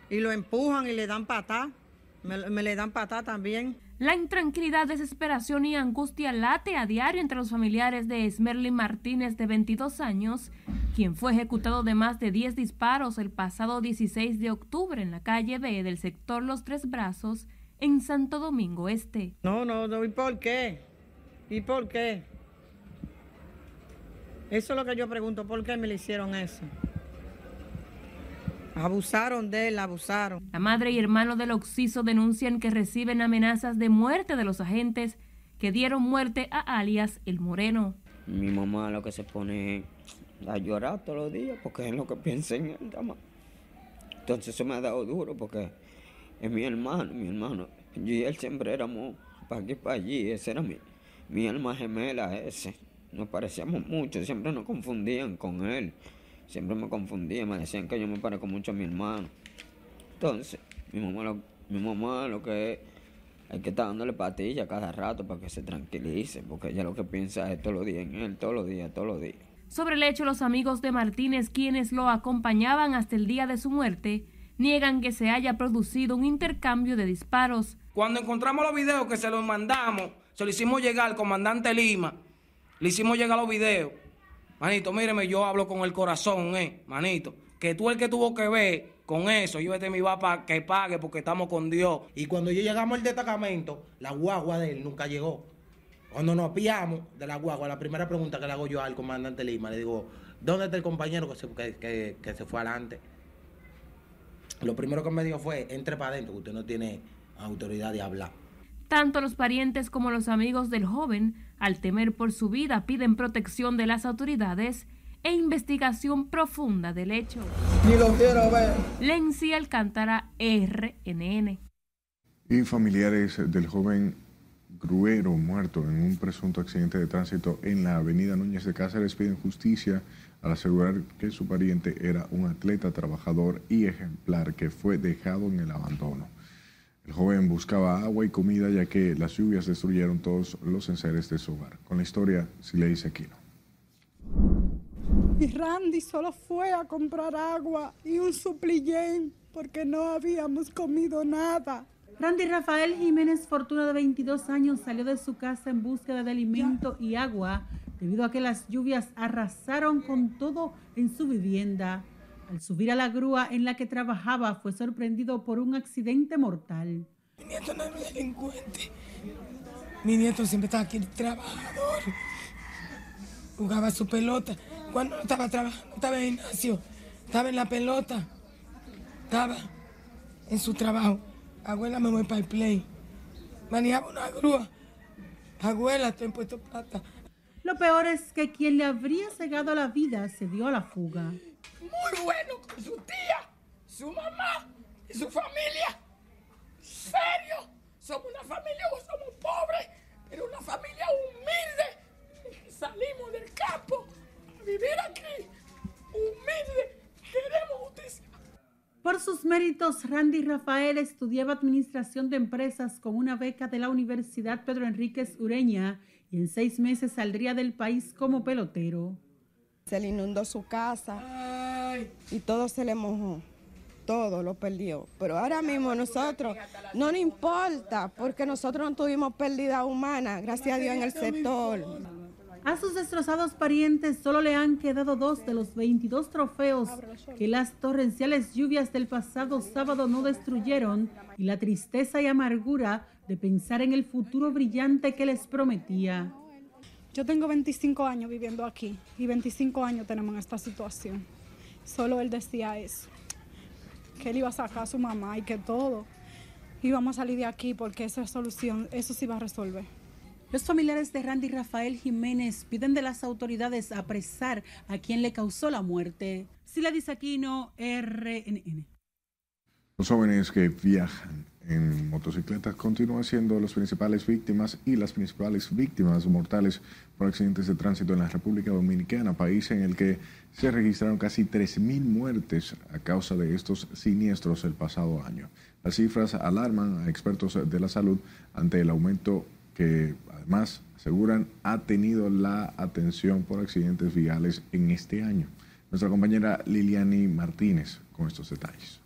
y lo empujan y le dan patá. Me, me le dan patá también. La intranquilidad, desesperación y angustia late a diario entre los familiares de Esmerly Martínez, de 22 años, quien fue ejecutado de más de 10 disparos el pasado 16 de octubre en la calle B del sector Los Tres Brazos, en Santo Domingo Este. No, no, no, ¿y por qué? ¿Y por qué? Eso es lo que yo pregunto, ¿por qué me le hicieron eso? Abusaron de él, abusaron. La madre y hermano del Oxiso denuncian que reciben amenazas de muerte de los agentes que dieron muerte a alias El Moreno. Mi mamá lo que se pone a llorar todos los días porque es lo que piensa en él. Entonces eso me ha dado duro porque es mi hermano, mi hermano. Yo y él siempre éramos para aquí, para allí. Ese era mi, mi alma gemela, ese. Nos parecíamos mucho, siempre nos confundían con él siempre me confundía, me decían que yo me parezco mucho a mi hermano. Entonces, mi mamá lo, mi mamá lo que es, hay que estar dándole patilla cada rato para que se tranquilice, porque ella lo que piensa es todos los días en él, todos los días, todos los días. Sobre el hecho, los amigos de Martínez, quienes lo acompañaban hasta el día de su muerte, niegan que se haya producido un intercambio de disparos. Cuando encontramos los videos que se los mandamos, se lo hicimos llegar al comandante Lima, le hicimos llegar los videos Manito, míreme, yo hablo con el corazón, eh, manito. Que tú el que tuvo que ver con eso, yo este mi va para que pague porque estamos con Dios. Y cuando yo llegamos al destacamento, la guagua de él nunca llegó. Cuando nos pillamos de la guagua, la primera pregunta que le hago yo al comandante Lima, le digo, ¿dónde está el compañero que se, que, que se fue adelante? Lo primero que me dijo fue, entre para adentro, que usted no tiene autoridad de hablar. Tanto los parientes como los amigos del joven, al temer por su vida, piden protección de las autoridades e investigación profunda del hecho. Ni lo quiero ver. Lenzi Alcántara, RNN. Y familiares del joven Gruero muerto en un presunto accidente de tránsito en la avenida Núñez de Cáceres piden justicia al asegurar que su pariente era un atleta trabajador y ejemplar que fue dejado en el abandono. El joven buscaba agua y comida ya que las lluvias destruyeron todos los enseres de su hogar. Con la historia, dice Aquino. Y Randy solo fue a comprar agua y un suplillén porque no habíamos comido nada. Randy Rafael Jiménez Fortuna, de 22 años, salió de su casa en búsqueda de alimento y agua debido a que las lluvias arrasaron con todo en su vivienda. Al subir a la grúa en la que trabajaba, fue sorprendido por un accidente mortal. Mi nieto no es delincuente. Mi nieto siempre estaba aquí trabajador. Jugaba su pelota. Cuando no estaba trabajando, estaba en el gimnasio. Estaba en la pelota. Estaba en su trabajo. Abuela, me voy para el play. Manejaba una grúa. Abuela, te he puesto plata. Lo peor es que quien le habría cegado la vida se dio a la fuga. Muy bueno con su tía, su mamá y su familia. Serio, somos una familia o somos pobres, pero una familia humilde. Salimos del campo a vivir aquí, humilde. Queremos justicia. Por sus méritos, Randy Rafael estudiaba Administración de Empresas con una beca de la Universidad Pedro Enríquez Ureña y en seis meses saldría del país como pelotero. Se le inundó su casa y todo se le mojó. Todo lo perdió. Pero ahora mismo nosotros no nos importa porque nosotros no tuvimos pérdida humana, gracias a Dios, en el sector. A sus destrozados parientes solo le han quedado dos de los 22 trofeos que las torrenciales lluvias del pasado sábado no destruyeron y la tristeza y amargura de pensar en el futuro brillante que les prometía. Yo tengo 25 años viviendo aquí y 25 años tenemos en esta situación. Solo él decía eso, que él iba a sacar a su mamá y que todo íbamos a salir de aquí porque esa solución, eso sí va a resolver. Los familiares de Randy Rafael Jiménez piden de las autoridades apresar a quien le causó la muerte. Sila Disaquino, RNN. Los jóvenes que viajan en motocicletas continúan siendo las principales víctimas y las principales víctimas mortales por accidentes de tránsito en la República Dominicana, país en el que se registraron casi 3.000 muertes a causa de estos siniestros el pasado año. Las cifras alarman a expertos de la salud ante el aumento que además aseguran ha tenido la atención por accidentes viales en este año. Nuestra compañera Liliani Martínez con estos detalles.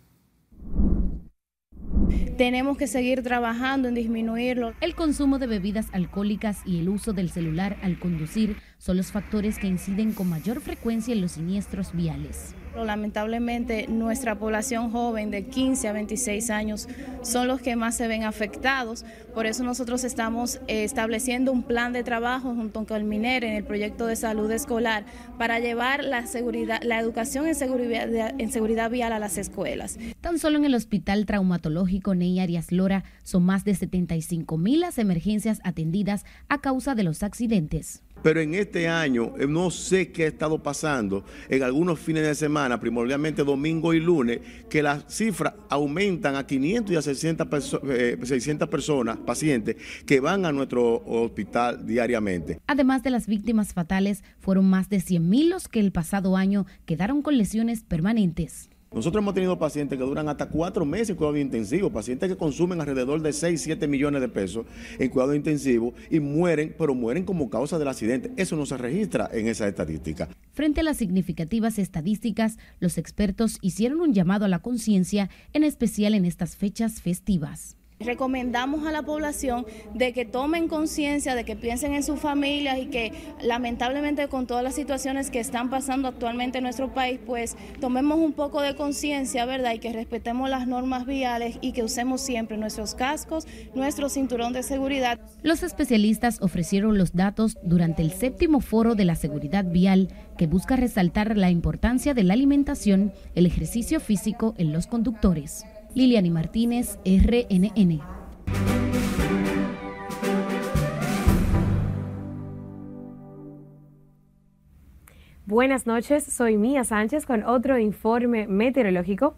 Tenemos que seguir trabajando en disminuirlo. El consumo de bebidas alcohólicas y el uso del celular al conducir son los factores que inciden con mayor frecuencia en los siniestros viales. Lamentablemente, nuestra población joven de 15 a 26 años son los que más se ven afectados. Por eso nosotros estamos eh, estableciendo un plan de trabajo junto con el MINER en el proyecto de salud escolar para llevar la, seguridad, la educación en seguridad, en seguridad vial a las escuelas. Tan solo en el Hospital Traumatológico Ney Arias Lora son más de 75 mil las emergencias atendidas a causa de los accidentes pero en este año eh, no sé qué ha estado pasando en algunos fines de semana, primordialmente domingo y lunes, que las cifras aumentan a 500 y a 600, 600 personas, pacientes, que van a nuestro hospital diariamente. Además de las víctimas fatales, fueron más de 100.000 los que el pasado año quedaron con lesiones permanentes. Nosotros hemos tenido pacientes que duran hasta cuatro meses en cuidado intensivo, pacientes que consumen alrededor de 6, 7 millones de pesos en cuidado intensivo y mueren, pero mueren como causa del accidente. Eso no se registra en esa estadística. Frente a las significativas estadísticas, los expertos hicieron un llamado a la conciencia, en especial en estas fechas festivas. Recomendamos a la población de que tomen conciencia, de que piensen en sus familias y que lamentablemente con todas las situaciones que están pasando actualmente en nuestro país, pues tomemos un poco de conciencia, ¿verdad? Y que respetemos las normas viales y que usemos siempre nuestros cascos, nuestro cinturón de seguridad. Los especialistas ofrecieron los datos durante el séptimo foro de la seguridad vial que busca resaltar la importancia de la alimentación, el ejercicio físico en los conductores. Liliani Martínez, RNN. Buenas noches, soy Mía Sánchez con otro informe meteorológico.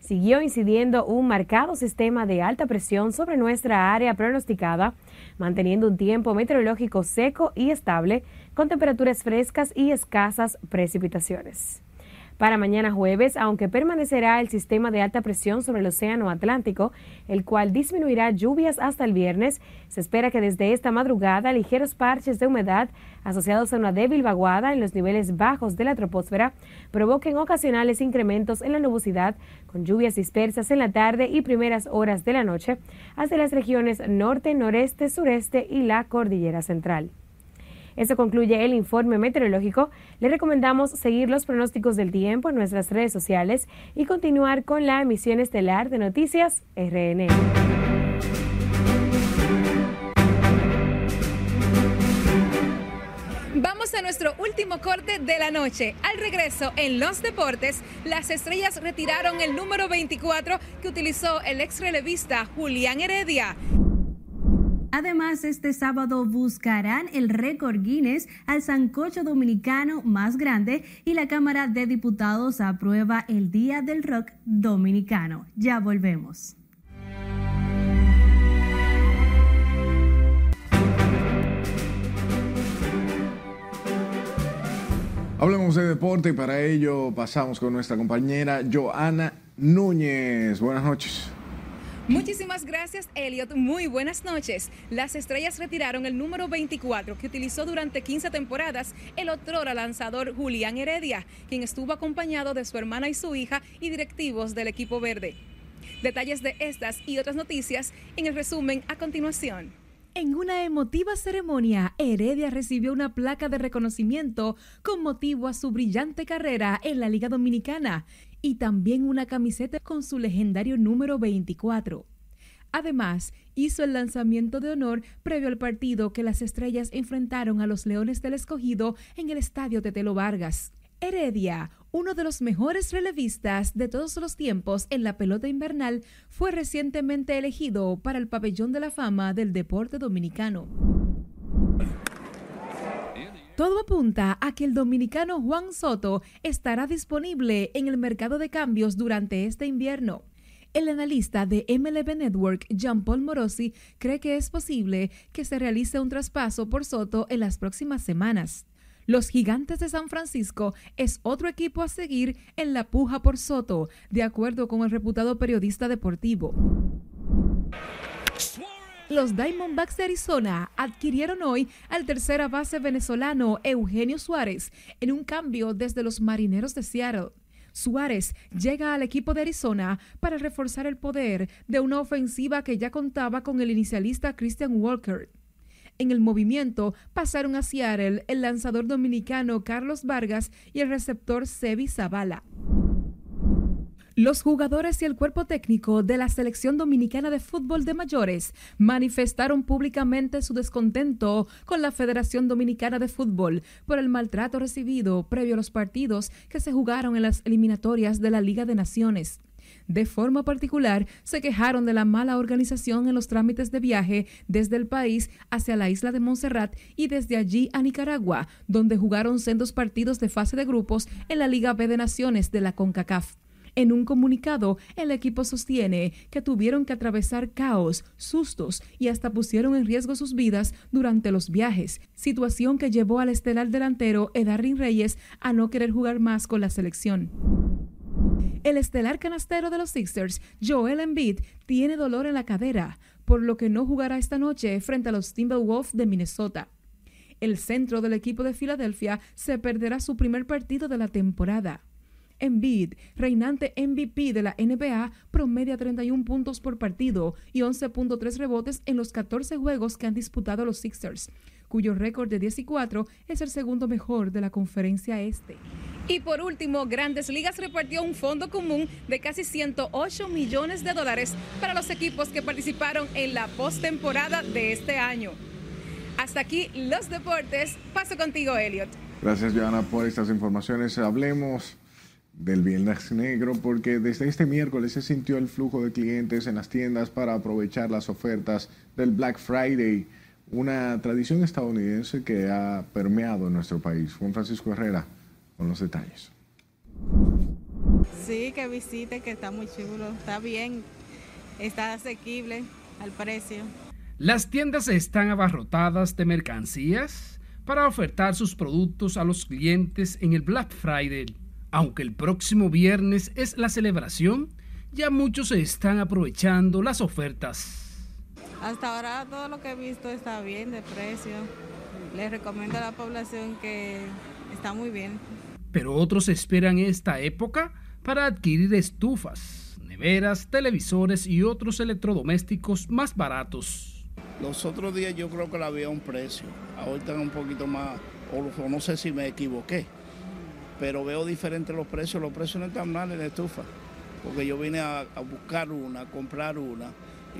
Siguió incidiendo un marcado sistema de alta presión sobre nuestra área pronosticada, manteniendo un tiempo meteorológico seco y estable, con temperaturas frescas y escasas precipitaciones. Para mañana jueves, aunque permanecerá el sistema de alta presión sobre el Océano Atlántico, el cual disminuirá lluvias hasta el viernes, se espera que desde esta madrugada ligeros parches de humedad asociados a una débil vaguada en los niveles bajos de la troposfera provoquen ocasionales incrementos en la nubosidad, con lluvias dispersas en la tarde y primeras horas de la noche hacia las regiones norte, noreste, sureste y la cordillera central. Eso concluye el informe meteorológico. Le recomendamos seguir los pronósticos del tiempo en nuestras redes sociales y continuar con la emisión estelar de Noticias RN. Vamos a nuestro último corte de la noche. Al regreso en los deportes, las estrellas retiraron el número 24 que utilizó el ex relevista Julián Heredia. Además, este sábado buscarán el récord Guinness al sancocho dominicano más grande y la Cámara de Diputados aprueba el Día del Rock Dominicano. Ya volvemos. Hablemos de deporte y para ello pasamos con nuestra compañera Joana Núñez. Buenas noches. Muchísimas gracias, Elliot. Muy buenas noches. Las estrellas retiraron el número 24 que utilizó durante 15 temporadas el otrora lanzador Julián Heredia, quien estuvo acompañado de su hermana y su hija y directivos del equipo verde. Detalles de estas y otras noticias en el resumen a continuación. En una emotiva ceremonia, Heredia recibió una placa de reconocimiento con motivo a su brillante carrera en la Liga Dominicana y también una camiseta con su legendario número 24. Además, hizo el lanzamiento de honor previo al partido que las estrellas enfrentaron a los Leones del Escogido en el estadio Tetelo Vargas. Heredia, uno de los mejores relevistas de todos los tiempos en la pelota invernal, fue recientemente elegido para el Pabellón de la Fama del Deporte Dominicano. Todo apunta a que el dominicano Juan Soto estará disponible en el mercado de cambios durante este invierno. El analista de MLB Network, Jean-Paul Morosi, cree que es posible que se realice un traspaso por Soto en las próximas semanas. Los Gigantes de San Francisco es otro equipo a seguir en la puja por Soto, de acuerdo con el reputado periodista deportivo. Los Diamondbacks de Arizona adquirieron hoy al tercera base venezolano Eugenio Suárez en un cambio desde los Marineros de Seattle. Suárez llega al equipo de Arizona para reforzar el poder de una ofensiva que ya contaba con el inicialista Christian Walker. En el movimiento pasaron a Seattle el lanzador dominicano Carlos Vargas y el receptor Sebi Zavala. Los jugadores y el cuerpo técnico de la selección dominicana de fútbol de mayores manifestaron públicamente su descontento con la Federación Dominicana de Fútbol por el maltrato recibido previo a los partidos que se jugaron en las eliminatorias de la Liga de Naciones. De forma particular, se quejaron de la mala organización en los trámites de viaje desde el país hacia la isla de Montserrat y desde allí a Nicaragua, donde jugaron sendos partidos de fase de grupos en la Liga B de Naciones de la CONCACAF. En un comunicado, el equipo sostiene que tuvieron que atravesar caos, sustos y hasta pusieron en riesgo sus vidas durante los viajes, situación que llevó al estelar delantero Edarrin Reyes a no querer jugar más con la selección. El estelar canastero de los Sixers, Joel Embiid, tiene dolor en la cadera, por lo que no jugará esta noche frente a los Timberwolves de Minnesota. El centro del equipo de Filadelfia se perderá su primer partido de la temporada. Embiid, reinante MVP de la NBA, promedia 31 puntos por partido y 11.3 rebotes en los 14 juegos que han disputado los Sixers, cuyo récord de 10 y 4 es el segundo mejor de la conferencia este. Y por último, Grandes Ligas repartió un fondo común de casi 108 millones de dólares para los equipos que participaron en la postemporada de este año. Hasta aquí los deportes. Paso contigo, Elliot. Gracias, Joana, por estas informaciones. Hablemos del Viernes Negro porque desde este miércoles se sintió el flujo de clientes en las tiendas para aprovechar las ofertas del Black Friday, una tradición estadounidense que ha permeado en nuestro país. Juan Francisco Herrera con los detalles. Sí, que visite, que está muy chulo, está bien, está asequible al precio. Las tiendas están abarrotadas de mercancías para ofertar sus productos a los clientes en el Black Friday. Aunque el próximo viernes es la celebración, ya muchos se están aprovechando las ofertas. Hasta ahora todo lo que he visto está bien de precio. Les recomiendo a la población que está muy bien. Pero otros esperan esta época para adquirir estufas, neveras, televisores y otros electrodomésticos más baratos. Los otros días yo creo que la había un precio, ahorita un poquito más, o no sé si me equivoqué pero veo diferentes los precios. Los precios no están mal en la estufa, porque yo vine a, buscar una, a comprar una,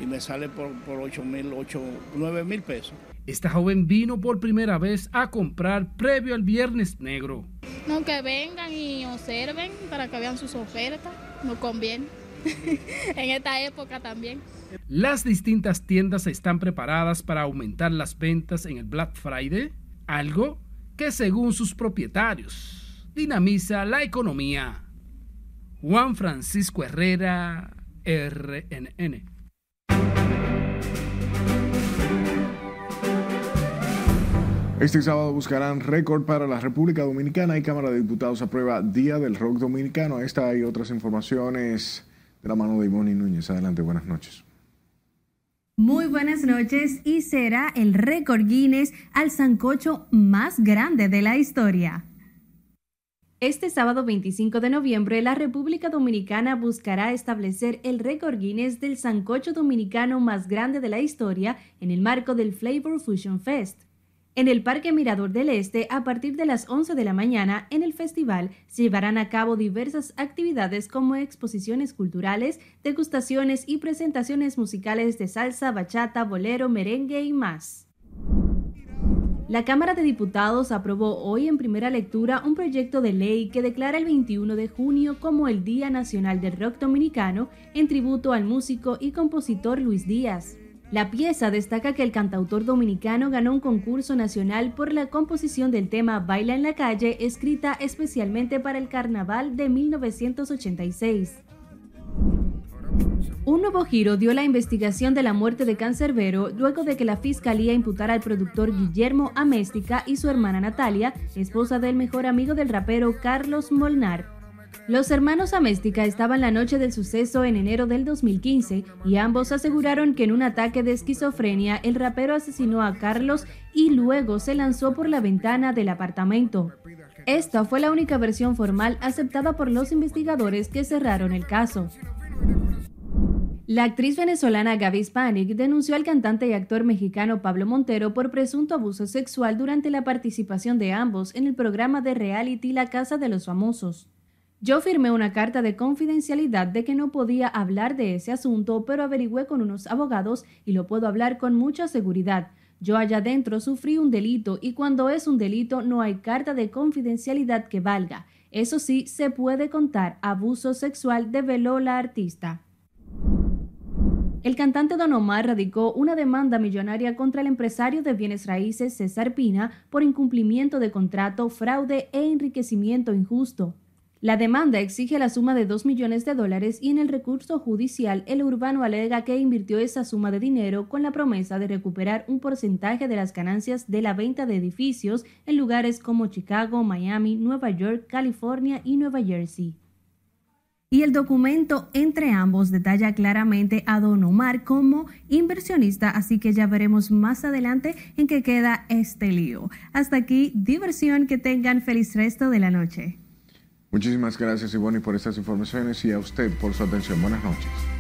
y me sale por, por 8 mil, 8, 9 mil pesos. Esta joven vino por primera vez a comprar previo al Viernes Negro. No, que vengan y observen para que vean sus ofertas, nos conviene. en esta época también. Las distintas tiendas están preparadas para aumentar las ventas en el Black Friday, algo que según sus propietarios dinamiza la economía. Juan Francisco Herrera, RNN. Este sábado buscarán récord para la República Dominicana y Cámara de Diputados aprueba Día del Rock Dominicano. Esta y otras informaciones de la mano de Ivonne Núñez. Adelante, buenas noches. Muy buenas noches y será el récord Guinness al sancocho más grande de la historia. Este sábado 25 de noviembre, la República Dominicana buscará establecer el récord Guinness del sancocho dominicano más grande de la historia en el marco del Flavor Fusion Fest. En el Parque Mirador del Este, a partir de las 11 de la mañana, en el festival se llevarán a cabo diversas actividades como exposiciones culturales, degustaciones y presentaciones musicales de salsa, bachata, bolero, merengue y más. La Cámara de Diputados aprobó hoy en primera lectura un proyecto de ley que declara el 21 de junio como el Día Nacional del Rock Dominicano en tributo al músico y compositor Luis Díaz. La pieza destaca que el cantautor dominicano ganó un concurso nacional por la composición del tema Baila en la calle, escrita especialmente para el carnaval de 1986. Un nuevo giro dio la investigación de la muerte de Cancerbero luego de que la fiscalía imputara al productor Guillermo Améstica y su hermana Natalia, esposa del mejor amigo del rapero Carlos Molnar, los hermanos Améstica estaban la noche del suceso en enero del 2015 y ambos aseguraron que en un ataque de esquizofrenia el rapero asesinó a Carlos y luego se lanzó por la ventana del apartamento. Esta fue la única versión formal aceptada por los investigadores que cerraron el caso. La actriz venezolana Gaby Spanik denunció al cantante y actor mexicano Pablo Montero por presunto abuso sexual durante la participación de ambos en el programa de reality La Casa de los Famosos. Yo firmé una carta de confidencialidad de que no podía hablar de ese asunto, pero averigüé con unos abogados y lo puedo hablar con mucha seguridad. Yo allá adentro sufrí un delito y cuando es un delito no hay carta de confidencialidad que valga. Eso sí, se puede contar abuso sexual, develó la artista. El cantante Don Omar radicó una demanda millonaria contra el empresario de bienes raíces César Pina por incumplimiento de contrato, fraude e enriquecimiento injusto. La demanda exige la suma de 2 millones de dólares y en el recurso judicial el urbano alega que invirtió esa suma de dinero con la promesa de recuperar un porcentaje de las ganancias de la venta de edificios en lugares como Chicago, Miami, Nueva York, California y Nueva Jersey. Y el documento entre ambos detalla claramente a Don Omar como inversionista, así que ya veremos más adelante en qué queda este lío. Hasta aquí, diversión, que tengan feliz resto de la noche. Muchísimas gracias, Ivonne, por estas informaciones y a usted por su atención. Buenas noches.